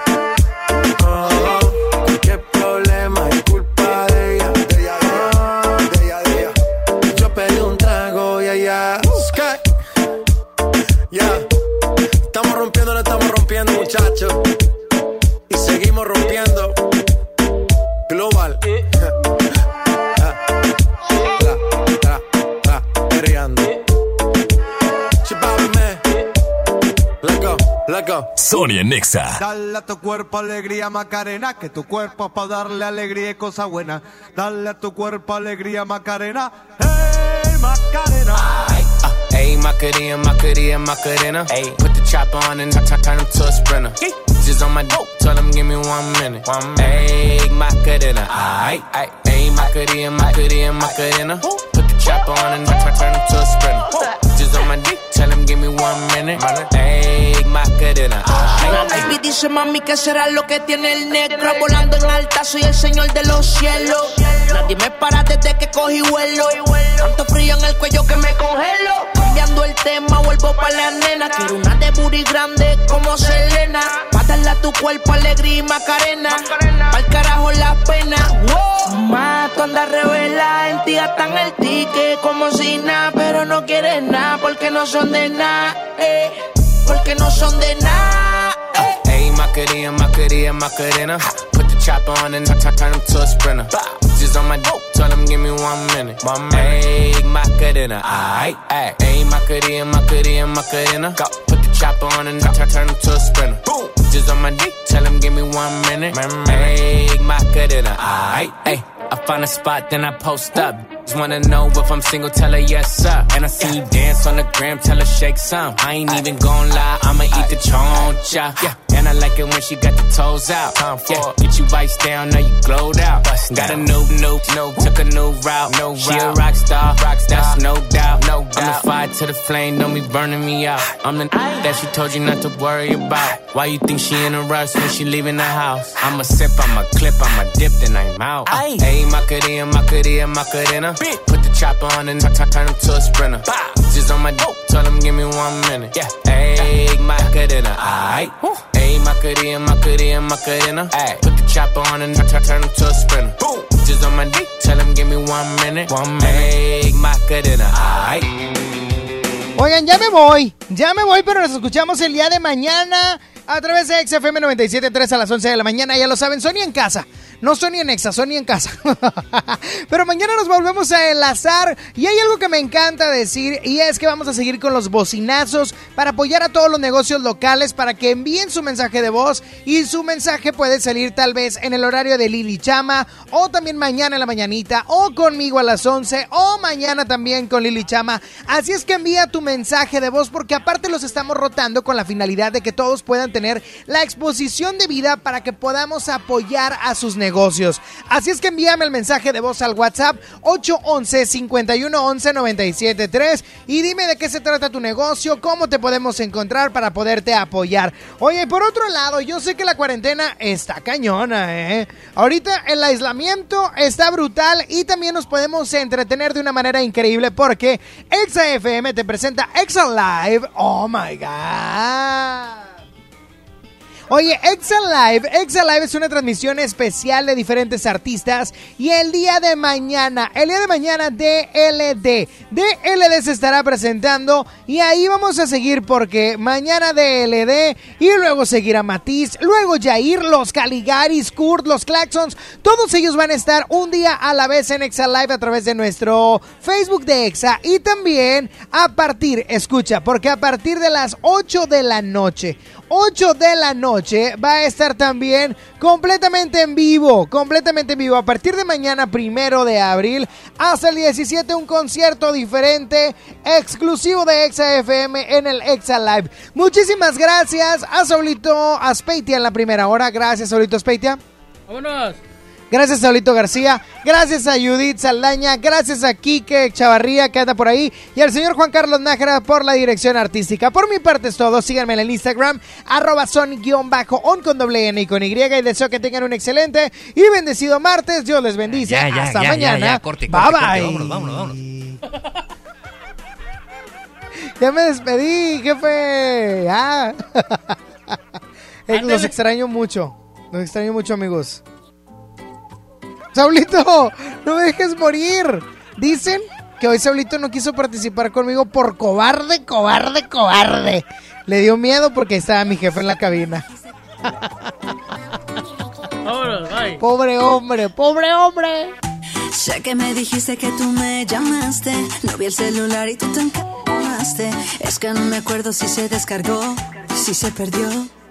Nexa. Dale a tu cuerpo alegría Macarena, que tu cuerpo es para darle alegría y cosa buena. Dale a tu cuerpo alegría Macarena, hey Macarena. Ayy, Macarena, Macarena, Macarena. Ayy, put the chopper on and I turn him to a sprinter. Just on my dick, tell him give me one minute. One minute. Ayy, Macarena, aight, aight. Ayy, Macarena, Macarena, Macarena. Put the chopper on and I turn him to a sprinter. Just on my dick, give me one minute. Ayy, Macarena. Baby dice mami que será lo que tiene el negro Volando en alta soy el señor de los cielos. Nadie me para desde que cogí vuelo. Tanto frío en el cuello que me congelo. Cambiando el tema vuelvo pa' la nena. Quiero una de booty grande como Selena. Pa' darle a tu cuerpo alegría y macarena. Pa'l carajo la pena. Wow. Mato anda revela en ti gastan el ticket como si nada Pero no quieres nada porque no son de nada eh. Porque no son de nada Ayy, Macarena, Macarena, Macarena. Put the chopper on and I turn him to a sprinter. Just on my dick, tell him give me one minute. One minute. Ayy, Macarena, aight, aight. Ayy, Macarena, Macarena, Macarena. Put the chopper on and I turn him to a sprinter. Boom. Just on my dick, tell him give me one minute. Ayy, Macarena, aight, ayy. I find a spot, then I post up. Wanna know if I'm single, tell her yes, sir. And I see you dance on the gram, tell her shake some. I ain't even gon' lie, I'ma eat the choncha. Yeah. And I like it when she got the toes out. time Yeah. Get you vice down, now you glowed out. Got a new, new, new, took a new route. No she a rock star, rock star, that's no doubt. No doubt. I'm the fire to the flame, don't be burning me out. I'm the that she told you not to worry about. Why you think she in a rush when she leaving the house? I'ma sip, I'ma clip, I'ma dip, then I'm out. Ayy, Macarena, Macarena, Macarena. Put the chopper on and I turn him to a sprinter. Just on my dope, tell him give me one minute. Yeah, ayy, Macarena, aight. Ayy, Macarena, Macarena, Macarena. Ayy, put the chopper on and I turn him to a sprinter. Just on my dick, tell him give me one minute. One minute. Ayy, Macarena, aight. Oigan, ya me voy, ya me voy, pero nos escuchamos el día de mañana a través de XFM 97.3 a las 11 de la mañana. Ya lo saben, Sony en casa. No Sony en Exa, Sony en casa. Pero mañana nos volvemos a enlazar y hay algo que me encanta decir y es que vamos a seguir con los bocinazos para apoyar a todos los negocios locales para que envíen su mensaje de voz y su mensaje puede salir tal vez en el horario de Lili Chama o también mañana en la mañanita o conmigo a las 11 o mañana también con Lili Chama. Así es que envía tu mensaje de voz porque aparte los estamos rotando con la finalidad de que todos puedan tener la exposición de vida para que podamos apoyar a sus negocios. Así es que envíame el mensaje de voz al WhatsApp 811-511-973 y dime de qué se trata tu negocio, cómo te podemos encontrar para poderte apoyar. Oye, por otro lado, yo sé que la cuarentena está cañona, ¿eh? Ahorita el aislamiento está brutal y también nos podemos entretener de una manera increíble porque Exa FM te presenta Exa Live. Oh my God. Oye, Exa Live, Exa Live es una transmisión especial de diferentes artistas y el día de mañana, el día de mañana DLD, DLD se estará presentando y ahí vamos a seguir porque mañana DLD y luego seguirá Matiz, luego Jair, los Caligaris, Kurt, los Claxons, todos ellos van a estar un día a la vez en Exa Live a través de nuestro Facebook de Exa y también a partir, escucha, porque a partir de las 8 de la noche, 8 de la noche va a estar también completamente en vivo, completamente en vivo. A partir de mañana, primero de abril, hasta el 17, un concierto diferente, exclusivo de Exa FM en el Exa Live. Muchísimas gracias a Saulito Aspeitia en la primera hora. Gracias, Saulito Aspeitia. Vámonos. Gracias a Saulito García, gracias a Judith Saldaña, gracias a Quique Chavarría que anda por ahí y al señor Juan Carlos Nájera por la dirección artística. Por mi parte es todo, síganme en el Instagram, arroba son-on con doble N y con Y y deseo que tengan un excelente y bendecido martes. Dios les bendice. Ya, ya, Hasta ya, mañana. ya, ya, corte, bye corte, bye. corte, vámonos, vámonos, vámonos. Ya me despedí, jefe. Ah. Los extraño mucho. Los extraño mucho, amigos. Saulito, no me dejes morir. Dicen que hoy Saulito no quiso participar conmigo por cobarde, cobarde, cobarde. Le dio miedo porque estaba mi jefe en la cabina. Vámonos, bye. Pobre hombre, pobre hombre. Sé que me dijiste que tú me llamaste. No vi el celular y tú te encamaste. Es que no me acuerdo si se descargó, si se perdió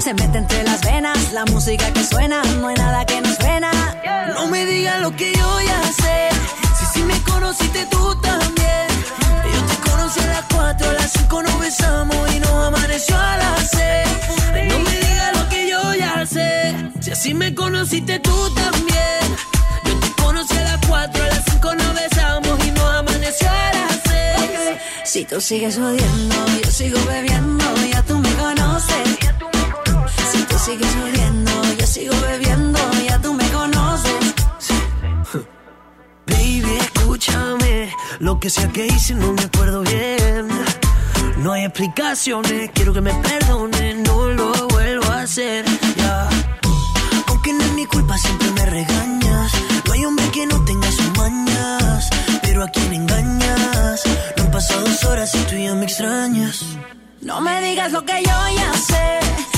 Se mete entre las venas la música que suena, no hay nada que nos frena. No me digas lo que yo ya sé. Si sí me conociste tú también. Yo te conocí a las 4, a las 5 nos besamos y nos amaneció a las 6. No me digas lo que yo ya sé. Si así me conociste tú también. Yo te conocí a las 4, a las 5 nos besamos y nos amaneció a las 6. Si tú sigues odiando, yo sigo bebiendo, sigues odiando, yo sigo bebiendo, ya tú me conoces. Baby, escúchame. Lo que sea que hice no me acuerdo bien. No hay explicaciones, quiero que me perdones, no lo vuelvo a hacer. Ya. Aunque no es mi culpa, siempre me regañas. No hay hombre que no tenga sus mañas. Pero a quien engañas. No han pasado dos horas y tú ya me extrañas. No me digas lo que yo ya sé.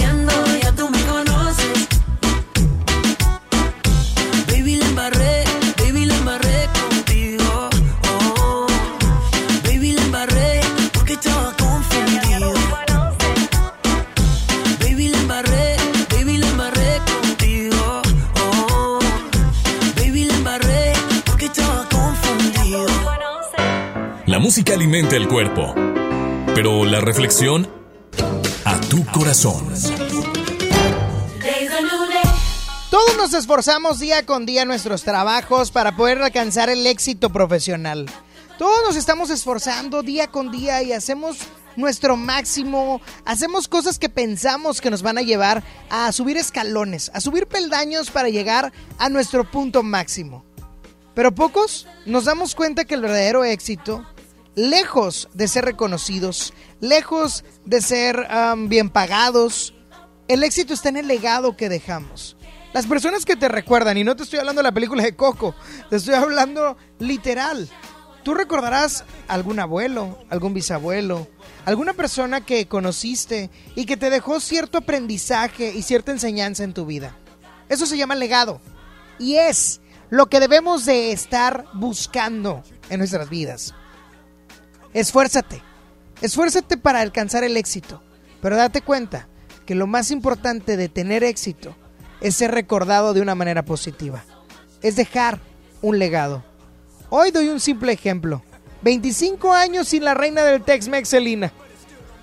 música alimenta el cuerpo, pero la reflexión a tu corazón. Todos nos esforzamos día con día en nuestros trabajos para poder alcanzar el éxito profesional. Todos nos estamos esforzando día con día y hacemos nuestro máximo, hacemos cosas que pensamos que nos van a llevar a subir escalones, a subir peldaños para llegar a nuestro punto máximo. Pero pocos nos damos cuenta que el verdadero éxito, lejos de ser reconocidos, lejos de ser bien pagados, el éxito está en el legado que dejamos. Las personas que te recuerdan, y no te estoy hablando de la película de Coco, te estoy hablando literal. Tú recordarás algún abuelo, algún bisabuelo, alguna persona que conociste y que te dejó cierto aprendizaje y cierta enseñanza en tu vida. Eso se llama legado. y es lo que debemos de estar buscando en nuestras vidas. Esfuérzate, esfuérzate para alcanzar el éxito, pero date cuenta que lo más importante de tener éxito es ser recordado de una manera positiva, es dejar un legado. Hoy doy un simple ejemplo. 25 años sin la reina del Tex-Mex, Selena.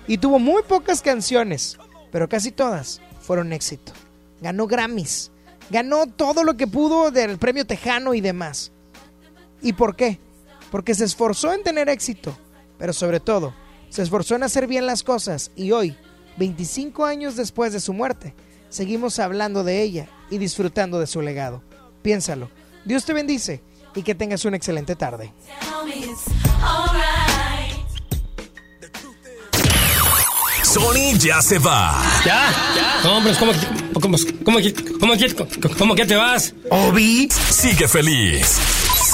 Y tuvo muy pocas canciones, pero casi todas fueron éxito. Ganó Grammys, ganó todo lo que pudo del premio Tejano y demás. ¿Y por qué? Porque se esforzó en tener éxito, pero sobre todo, se esforzó en hacer bien las cosas y hoy, 25 años después de su muerte, seguimos hablando de ella y disfrutando de su legado. Piénsalo. Dios te bendice y que tengas una excelente tarde. Sony ya se va. ¿Ya? ¿cómo, cómo, cómo, cómo, cómo, cómo que te vas? Obi sigue feliz.